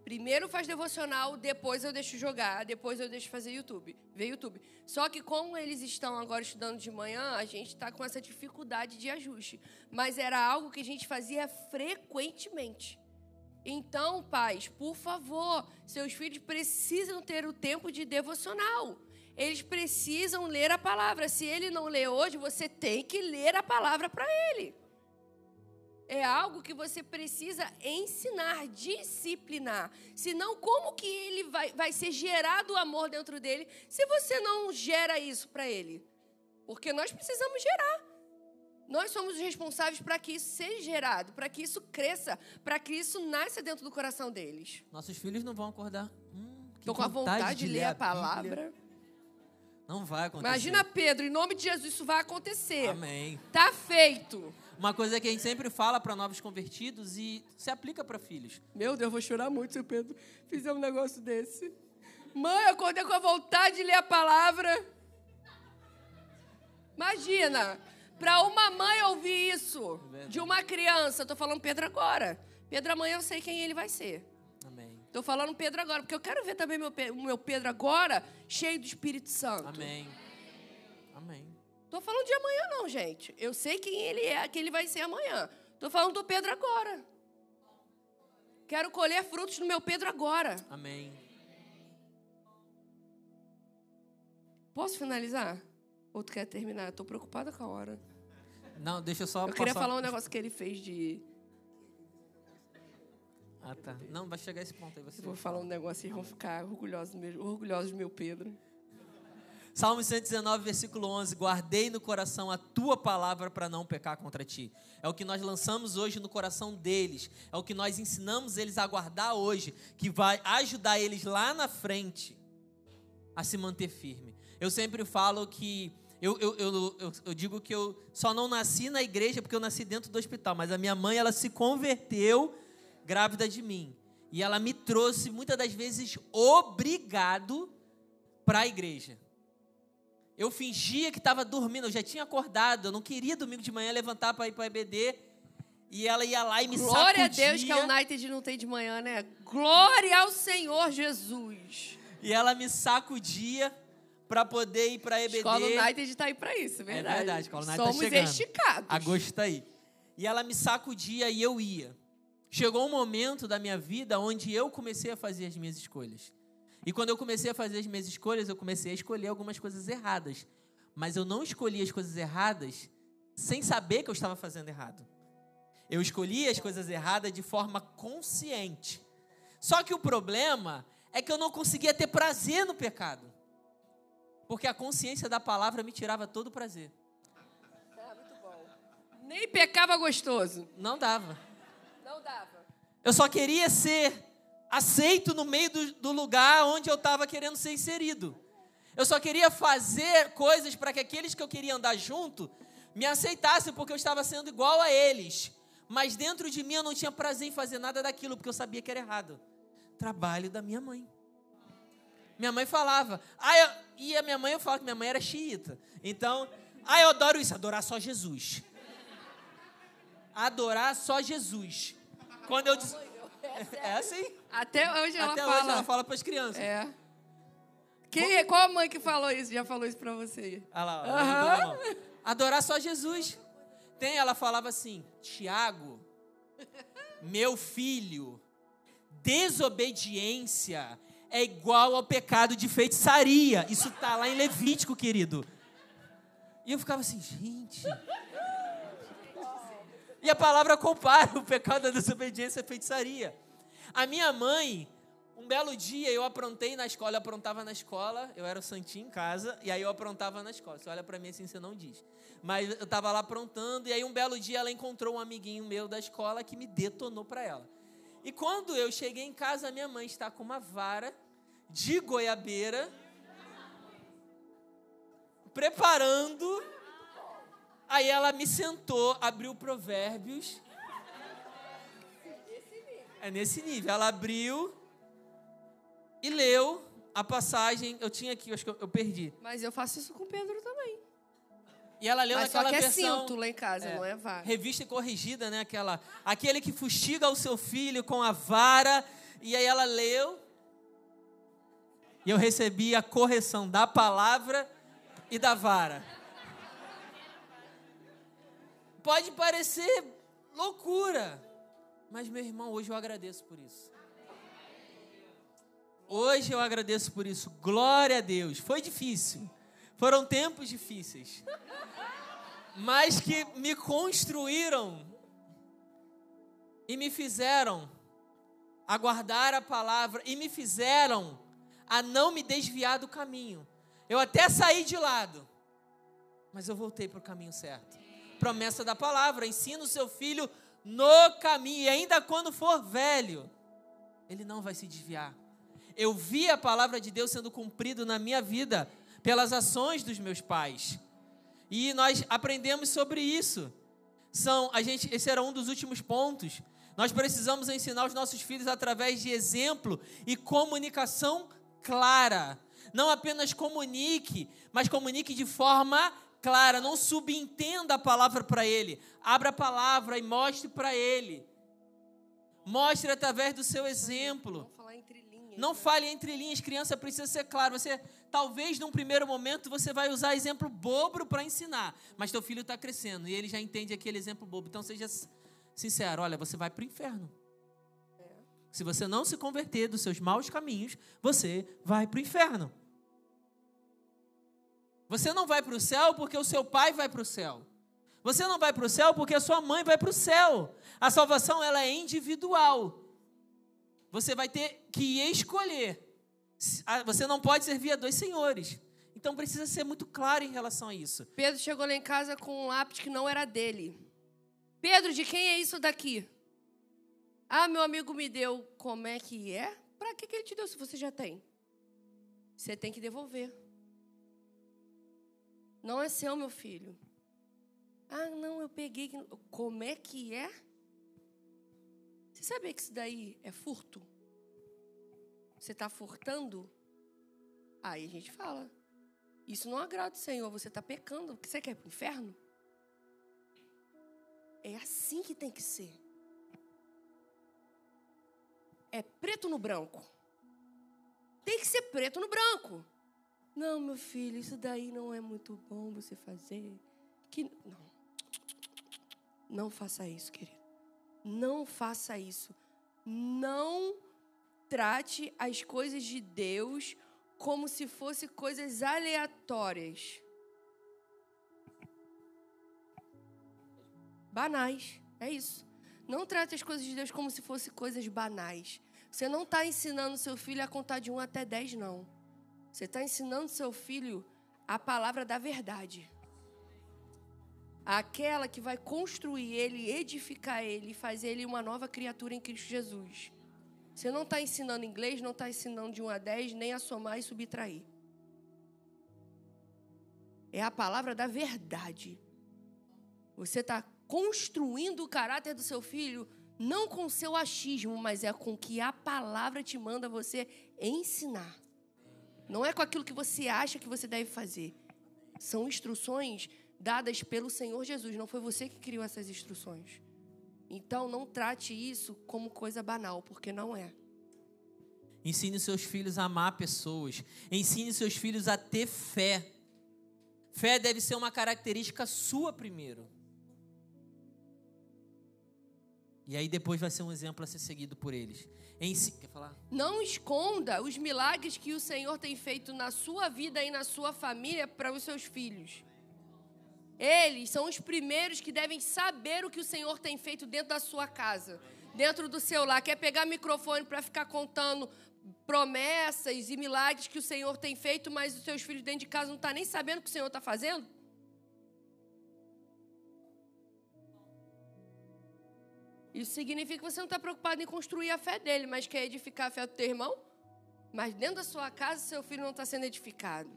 Primeiro faz devocional, depois eu deixo jogar, depois eu deixo fazer YouTube, ver YouTube. Só que como eles estão agora estudando de manhã, a gente está com essa dificuldade de ajuste. Mas era algo que a gente fazia frequentemente. Então, pais, por favor, seus filhos precisam ter o tempo de devocional. Eles precisam ler a palavra. Se ele não lê hoje, você tem que ler a palavra para ele. É algo que você precisa ensinar, disciplinar. Senão, como que ele vai, vai ser gerado o amor dentro dele se você não gera isso para ele? Porque nós precisamos gerar. Nós somos os responsáveis para que isso seja gerado, para que isso cresça, para que isso nasça dentro do coração deles. Nossos filhos não vão acordar. Hum, Estou com a vontade de ler a, a palavra. Não vai acontecer. Imagina Pedro, em nome de Jesus, isso vai acontecer. Amém. Tá feito. Uma coisa que a gente sempre fala para novos convertidos e se aplica para filhos. Meu Deus, eu vou chorar muito se o Pedro fizer um negócio desse. Mãe, eu acordei com a vontade de ler a palavra. Imagina, para uma mãe ouvir isso de uma criança, estou falando Pedro agora. Pedro amanhã eu sei quem ele vai ser. Amém. Estou falando Pedro agora, porque eu quero ver também meu, o meu Pedro agora cheio do Espírito Santo. Amém. Estou falando de amanhã não, gente. Eu sei quem ele é, quem ele vai ser amanhã. Estou falando do Pedro agora. Quero colher frutos no meu Pedro agora. Amém. Posso finalizar? Ou tu quer terminar? Estou preocupada com a hora. Não, deixa eu só. Eu passar... queria falar um negócio que ele fez de. Ah, tá. Não, vai chegar esse ponto aí. Você eu vou falar um negócio e vão ficar orgulhosos orgulhosos do meu Pedro. Salmo 119, versículo 11: Guardei no coração a tua palavra para não pecar contra ti. É o que nós lançamos hoje no coração deles. É o que nós ensinamos eles a guardar hoje, que vai ajudar eles lá na frente a se manter firme. Eu sempre falo que eu, eu, eu, eu, eu digo que eu só não nasci na igreja porque eu nasci dentro do hospital, mas a minha mãe ela se converteu grávida de mim. E ela me trouxe muitas das vezes obrigado para a igreja. Eu fingia que estava dormindo, eu já tinha acordado, eu não queria domingo de manhã levantar para ir para a EBD. E ela ia lá e me Glória sacudia. a Deus que a United não tem de manhã, né? Glória ao Senhor Jesus. E ela me sacudia para poder ir para a EBD. Escola United está aí para isso, é verdade. É verdade, Escola United tá Somos tá chegando. esticados. Agosto está aí. E ela me sacudia e eu ia. Chegou um momento da minha vida onde eu comecei a fazer as minhas escolhas. E quando eu comecei a fazer as minhas escolhas, eu comecei a escolher algumas coisas erradas. Mas eu não escolhi as coisas erradas sem saber que eu estava fazendo errado. Eu escolhi as coisas erradas de forma consciente. Só que o problema é que eu não conseguia ter prazer no pecado. Porque a consciência da palavra me tirava todo o prazer. Ah, muito bom. Nem pecava gostoso. Não dava. Não dava. Eu só queria ser aceito no meio do, do lugar onde eu estava querendo ser inserido. Eu só queria fazer coisas para que aqueles que eu queria andar junto me aceitassem, porque eu estava sendo igual a eles. Mas dentro de mim eu não tinha prazer em fazer nada daquilo, porque eu sabia que era errado. Trabalho da minha mãe. Minha mãe falava. Ah, eu, e a minha mãe, eu falo que minha mãe era xiita. Então, ah, eu adoro isso, adorar só Jesus. Adorar só Jesus. Quando eu disse. É assim. Até hoje ela Até fala. hoje ela fala para as crianças. É. Quem, é, qual a mãe que falou isso? Já falou isso para você? Ah lá, uhum. Adorar só Jesus. Tem, ela falava assim: Tiago, meu filho, desobediência é igual ao pecado de feitiçaria. Isso está lá em Levítico, querido. E eu ficava assim, gente. E a palavra compara o pecado da desobediência à feitiçaria. A minha mãe, um belo dia eu aprontei na escola, eu aprontava na escola, eu era o santinho em casa, e aí eu aprontava na escola. Você olha para mim assim, você não diz. Mas eu estava lá aprontando, e aí um belo dia ela encontrou um amiguinho meu da escola que me detonou para ela. E quando eu cheguei em casa, minha mãe está com uma vara de goiabeira, preparando. Aí ela me sentou, abriu Provérbios. É nesse nível. Ela abriu e leu a passagem. Eu tinha aqui, acho que eu, perdi. Mas eu faço isso com o Pedro também. E ela leu Mas naquela só que é versão. cinto lá em casa, é, não é vara. Revista corrigida, né? Aquela, aquele que fustiga o seu filho com a vara. E aí ela leu. E eu recebi a correção da palavra e da vara. Pode parecer loucura, Mas, meu irmão, hoje eu agradeço por isso. Hoje eu agradeço por isso. Glória a Deus. Foi difícil. Foram tempos difíceis. Mas que me construíram e me fizeram aguardar a palavra e me fizeram a não me desviar do caminho. Eu até saí de lado, mas eu voltei para o caminho certo. Promessa da palavra: ensina o seu filho no caminho, e ainda quando for velho, ele não vai se desviar. Eu vi a palavra de Deus sendo cumprido na minha vida pelas ações dos meus pais. E nós aprendemos sobre isso. São, a gente, esse era um dos últimos pontos. Nós precisamos ensinar os nossos filhos através de exemplo e comunicação clara. Não apenas comunique, mas comunique de forma clara. Não subentenda a palavra para ele. Abra a palavra e mostre para ele. Mostre através do seu exemplo. Não. Não fale entre linhas, criança precisa ser claro. Você talvez num primeiro momento você vai usar exemplo bobo para ensinar, mas teu filho está crescendo e ele já entende aquele exemplo bobo. Então seja sincero, olha, você vai para o inferno. Se você não se converter dos seus maus caminhos, você vai para o inferno. Você não vai para o céu porque o seu pai vai para o céu. Você não vai para o céu porque a sua mãe vai para o céu. A salvação ela é individual. Você vai ter que escolher. Você não pode servir a dois senhores. Então precisa ser muito claro em relação a isso. Pedro chegou lá em casa com um lápis que não era dele. Pedro, de quem é isso daqui? Ah, meu amigo me deu. Como é que é? Para que, que ele te deu se você já tem? Você tem que devolver. Não é seu, meu filho. Ah, não, eu peguei. Como é que é? Você sabia que isso daí é furto? Você está furtando? Aí a gente fala. Isso não agrada o Senhor, você está pecando. Você quer para o inferno? É assim que tem que ser. É preto no branco. Tem que ser preto no branco. Não, meu filho, isso daí não é muito bom você fazer. Que não. Não faça isso, querido. Não faça isso. Não trate as coisas de Deus como se fossem coisas aleatórias. banais. É isso. Não trate as coisas de Deus como se fossem coisas banais. Você não está ensinando seu filho a contar de 1 até 10, não. Você está ensinando seu filho a palavra da verdade. Aquela que vai construir ele, edificar ele fazer ele uma nova criatura em Cristo Jesus. Você não está ensinando inglês, não está ensinando de 1 a 10, nem a somar e subtrair. É a palavra da verdade. Você está construindo o caráter do seu filho não com seu achismo, mas é com que a palavra te manda você ensinar. Não é com aquilo que você acha que você deve fazer. São instruções dadas pelo Senhor Jesus, não foi você que criou essas instruções. Então não trate isso como coisa banal, porque não é. Ensine seus filhos a amar pessoas. Ensine seus filhos a ter fé. Fé deve ser uma característica sua primeiro. E aí depois vai ser um exemplo a ser seguido por eles. Em, quer falar? Não esconda os milagres que o Senhor tem feito na sua vida e na sua família para os seus filhos. Eles são os primeiros que devem saber o que o Senhor tem feito dentro da sua casa, dentro do seu lar. Quer pegar microfone para ficar contando promessas e milagres que o Senhor tem feito, mas os seus filhos dentro de casa não estão tá nem sabendo o que o Senhor está fazendo? Isso significa que você não está preocupado em construir a fé dele, mas quer edificar a fé do teu irmão? Mas dentro da sua casa, seu filho não está sendo edificado.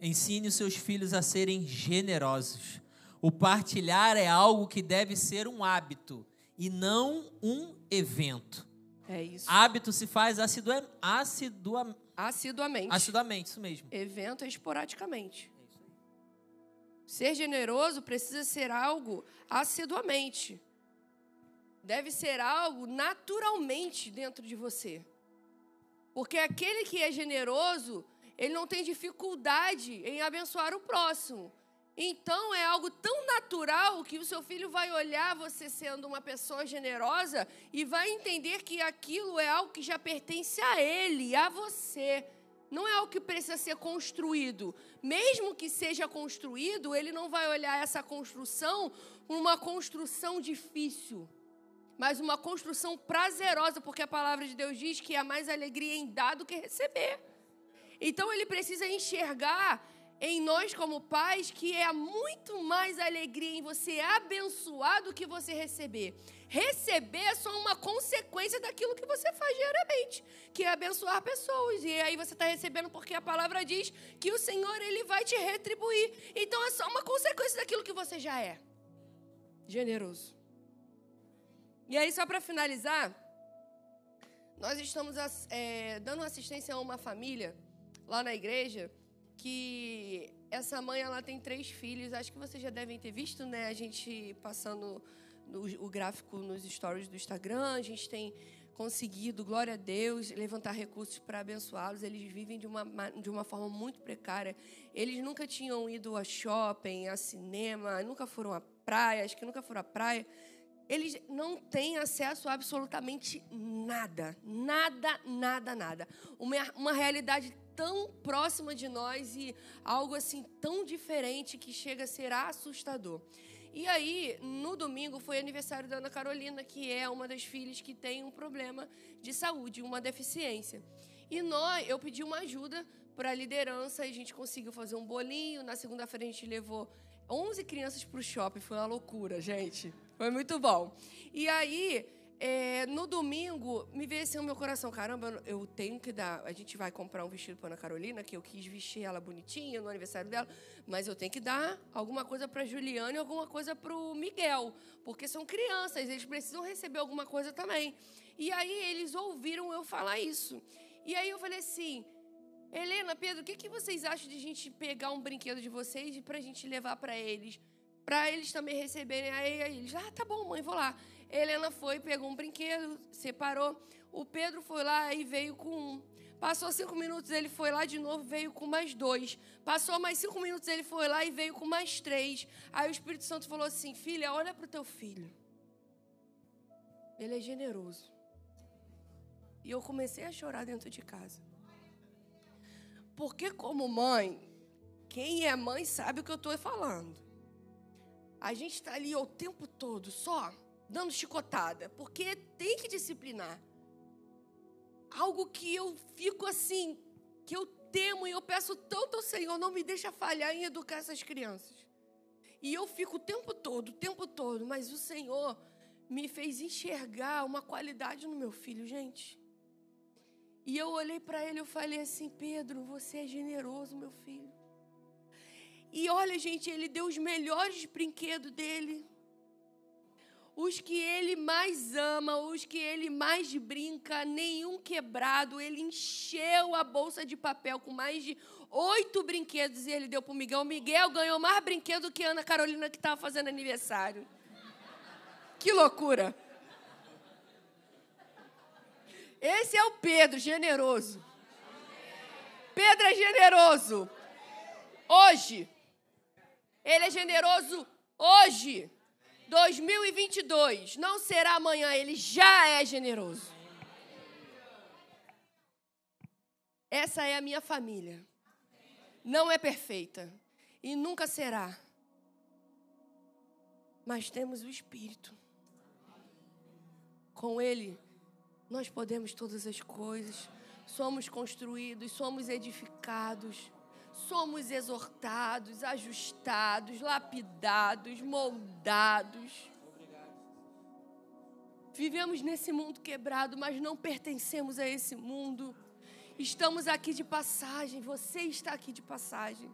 Ensine os seus filhos a serem generosos. O partilhar é algo que deve ser um hábito e não um evento. É isso. Hábito se faz assidua, assidua, assiduamente. Assiduamente, isso mesmo. Evento é esporadicamente. Ser generoso precisa ser algo assiduamente. Deve ser algo naturalmente dentro de você. Porque aquele que é generoso, ele não tem dificuldade em abençoar o próximo. Então é algo tão natural que o seu filho vai olhar você sendo uma pessoa generosa e vai entender que aquilo é algo que já pertence a ele, a você. Não é algo que precisa ser construído. Mesmo que seja construído, ele não vai olhar essa construção uma construção difícil, mas uma construção prazerosa, porque a palavra de Deus diz que há mais alegria em dar do que receber. Então ele precisa enxergar em nós como pais que é muito mais alegria em você abençoar do que você receber. Receber é só uma consequência daquilo que você faz diariamente, que é abençoar pessoas. E aí você está recebendo porque a palavra diz que o Senhor ele vai te retribuir. Então é só uma consequência daquilo que você já é. Generoso. E aí, só para finalizar, nós estamos é, dando assistência a uma família lá na igreja que essa mãe ela tem três filhos. Acho que vocês já devem ter visto, né? A gente passando no, o gráfico nos stories do Instagram. A gente tem conseguido, glória a Deus, levantar recursos para abençoá-los. Eles vivem de uma, de uma forma muito precária. Eles nunca tinham ido a shopping, a cinema, nunca foram à praia, acho que nunca foram à praia. Eles não têm acesso a absolutamente nada. Nada, nada, nada. Uma, uma realidade tão próxima de nós e algo assim tão diferente que chega a ser assustador. E aí, no domingo, foi aniversário da Ana Carolina, que é uma das filhas que tem um problema de saúde, uma deficiência. E nós, eu pedi uma ajuda para a liderança e a gente conseguiu fazer um bolinho. Na segunda-feira, a gente levou 11 crianças para o shopping. Foi uma loucura, gente. Foi muito bom. E aí, é, no domingo, me veio assim no meu coração, caramba, eu tenho que dar. A gente vai comprar um vestido para Ana Carolina, que eu quis vestir ela bonitinha no aniversário dela, mas eu tenho que dar alguma coisa para Juliana e alguma coisa para o Miguel, porque são crianças, eles precisam receber alguma coisa também. E aí eles ouviram eu falar isso. E aí eu falei assim, Helena, Pedro, o que, que vocês acham de a gente pegar um brinquedo de vocês e para a gente levar para eles? Para eles também receberem. Aí, aí eles, ah, tá bom, mãe, vou lá. Helena foi, pegou um brinquedo, separou. O Pedro foi lá e veio com um. Passou cinco minutos, ele foi lá de novo, veio com mais dois. Passou mais cinco minutos, ele foi lá e veio com mais três. Aí o Espírito Santo falou assim: Filha, olha para o teu filho. Ele é generoso. E eu comecei a chorar dentro de casa. Porque, como mãe, quem é mãe sabe o que eu estou falando. A gente está ali o tempo todo só dando chicotada, porque tem que disciplinar. Algo que eu fico assim, que eu temo e eu peço tanto ao Senhor, não me deixa falhar em educar essas crianças. E eu fico o tempo todo, o tempo todo, mas o Senhor me fez enxergar uma qualidade no meu filho, gente. E eu olhei para ele e falei assim: Pedro, você é generoso, meu filho. E olha, gente, ele deu os melhores brinquedos dele os que ele mais ama, os que ele mais brinca, nenhum quebrado. Ele encheu a bolsa de papel com mais de oito brinquedos e ele deu para o Miguel. O Miguel ganhou mais brinquedo que a Ana Carolina que estava fazendo aniversário. Que loucura! Esse é o Pedro, generoso. Pedro é generoso. Hoje. Ele é generoso hoje. 2022 não será amanhã, ele já é generoso. Essa é a minha família. Não é perfeita e nunca será. Mas temos o Espírito. Com Ele, nós podemos todas as coisas. Somos construídos, somos edificados somos exortados, ajustados, lapidados, moldados. Vivemos nesse mundo quebrado, mas não pertencemos a esse mundo. Estamos aqui de passagem, você está aqui de passagem.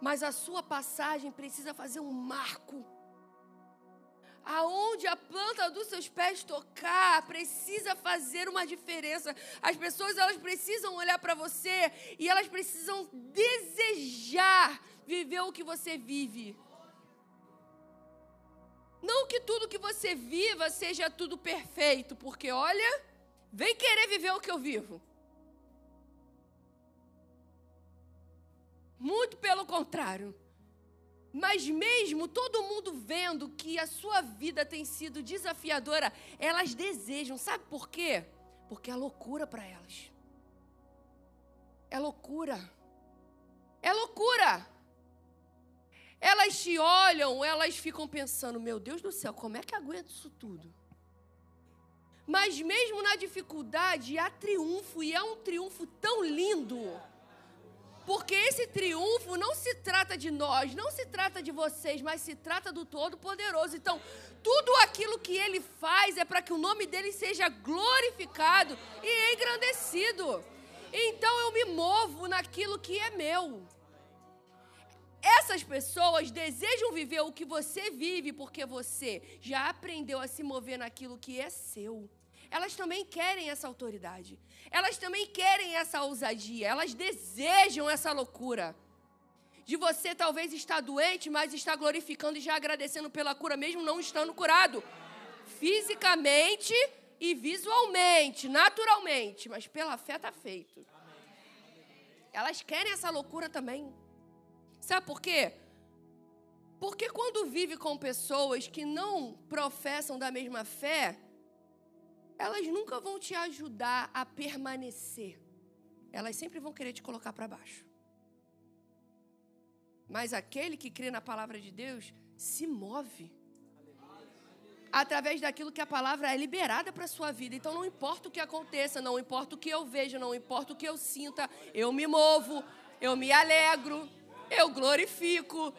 Mas a sua passagem precisa fazer um marco aonde a planta dos seus pés tocar, precisa fazer uma diferença. As pessoas elas precisam olhar para você e elas precisam desejar viver o que você vive. Não que tudo que você viva seja tudo perfeito, porque olha, vem querer viver o que eu vivo. Muito pelo contrário. Mas mesmo todo mundo vendo que a sua vida tem sido desafiadora, elas desejam, sabe por quê? Porque é loucura para elas. É loucura. É loucura. Elas te olham, elas ficam pensando: meu Deus do céu, como é que aguento isso tudo? Mas mesmo na dificuldade, há triunfo, e é um triunfo tão lindo. Porque esse triunfo não se trata de nós, não se trata de vocês, mas se trata do Todo-Poderoso. Então, tudo aquilo que ele faz é para que o nome dele seja glorificado e engrandecido. Então, eu me movo naquilo que é meu. Essas pessoas desejam viver o que você vive porque você já aprendeu a se mover naquilo que é seu. Elas também querem essa autoridade. Elas também querem essa ousadia. Elas desejam essa loucura. De você talvez estar doente, mas estar glorificando e já agradecendo pela cura, mesmo não estando curado. Fisicamente e visualmente, naturalmente. Mas pela fé está feito. Elas querem essa loucura também. Sabe por quê? Porque quando vive com pessoas que não professam da mesma fé, elas nunca vão te ajudar a permanecer. Elas sempre vão querer te colocar para baixo. Mas aquele que crê na palavra de Deus se move através daquilo que a palavra é liberada para a sua vida. Então não importa o que aconteça, não importa o que eu vejo, não importa o que eu sinta, eu me movo, eu me alegro, eu glorifico,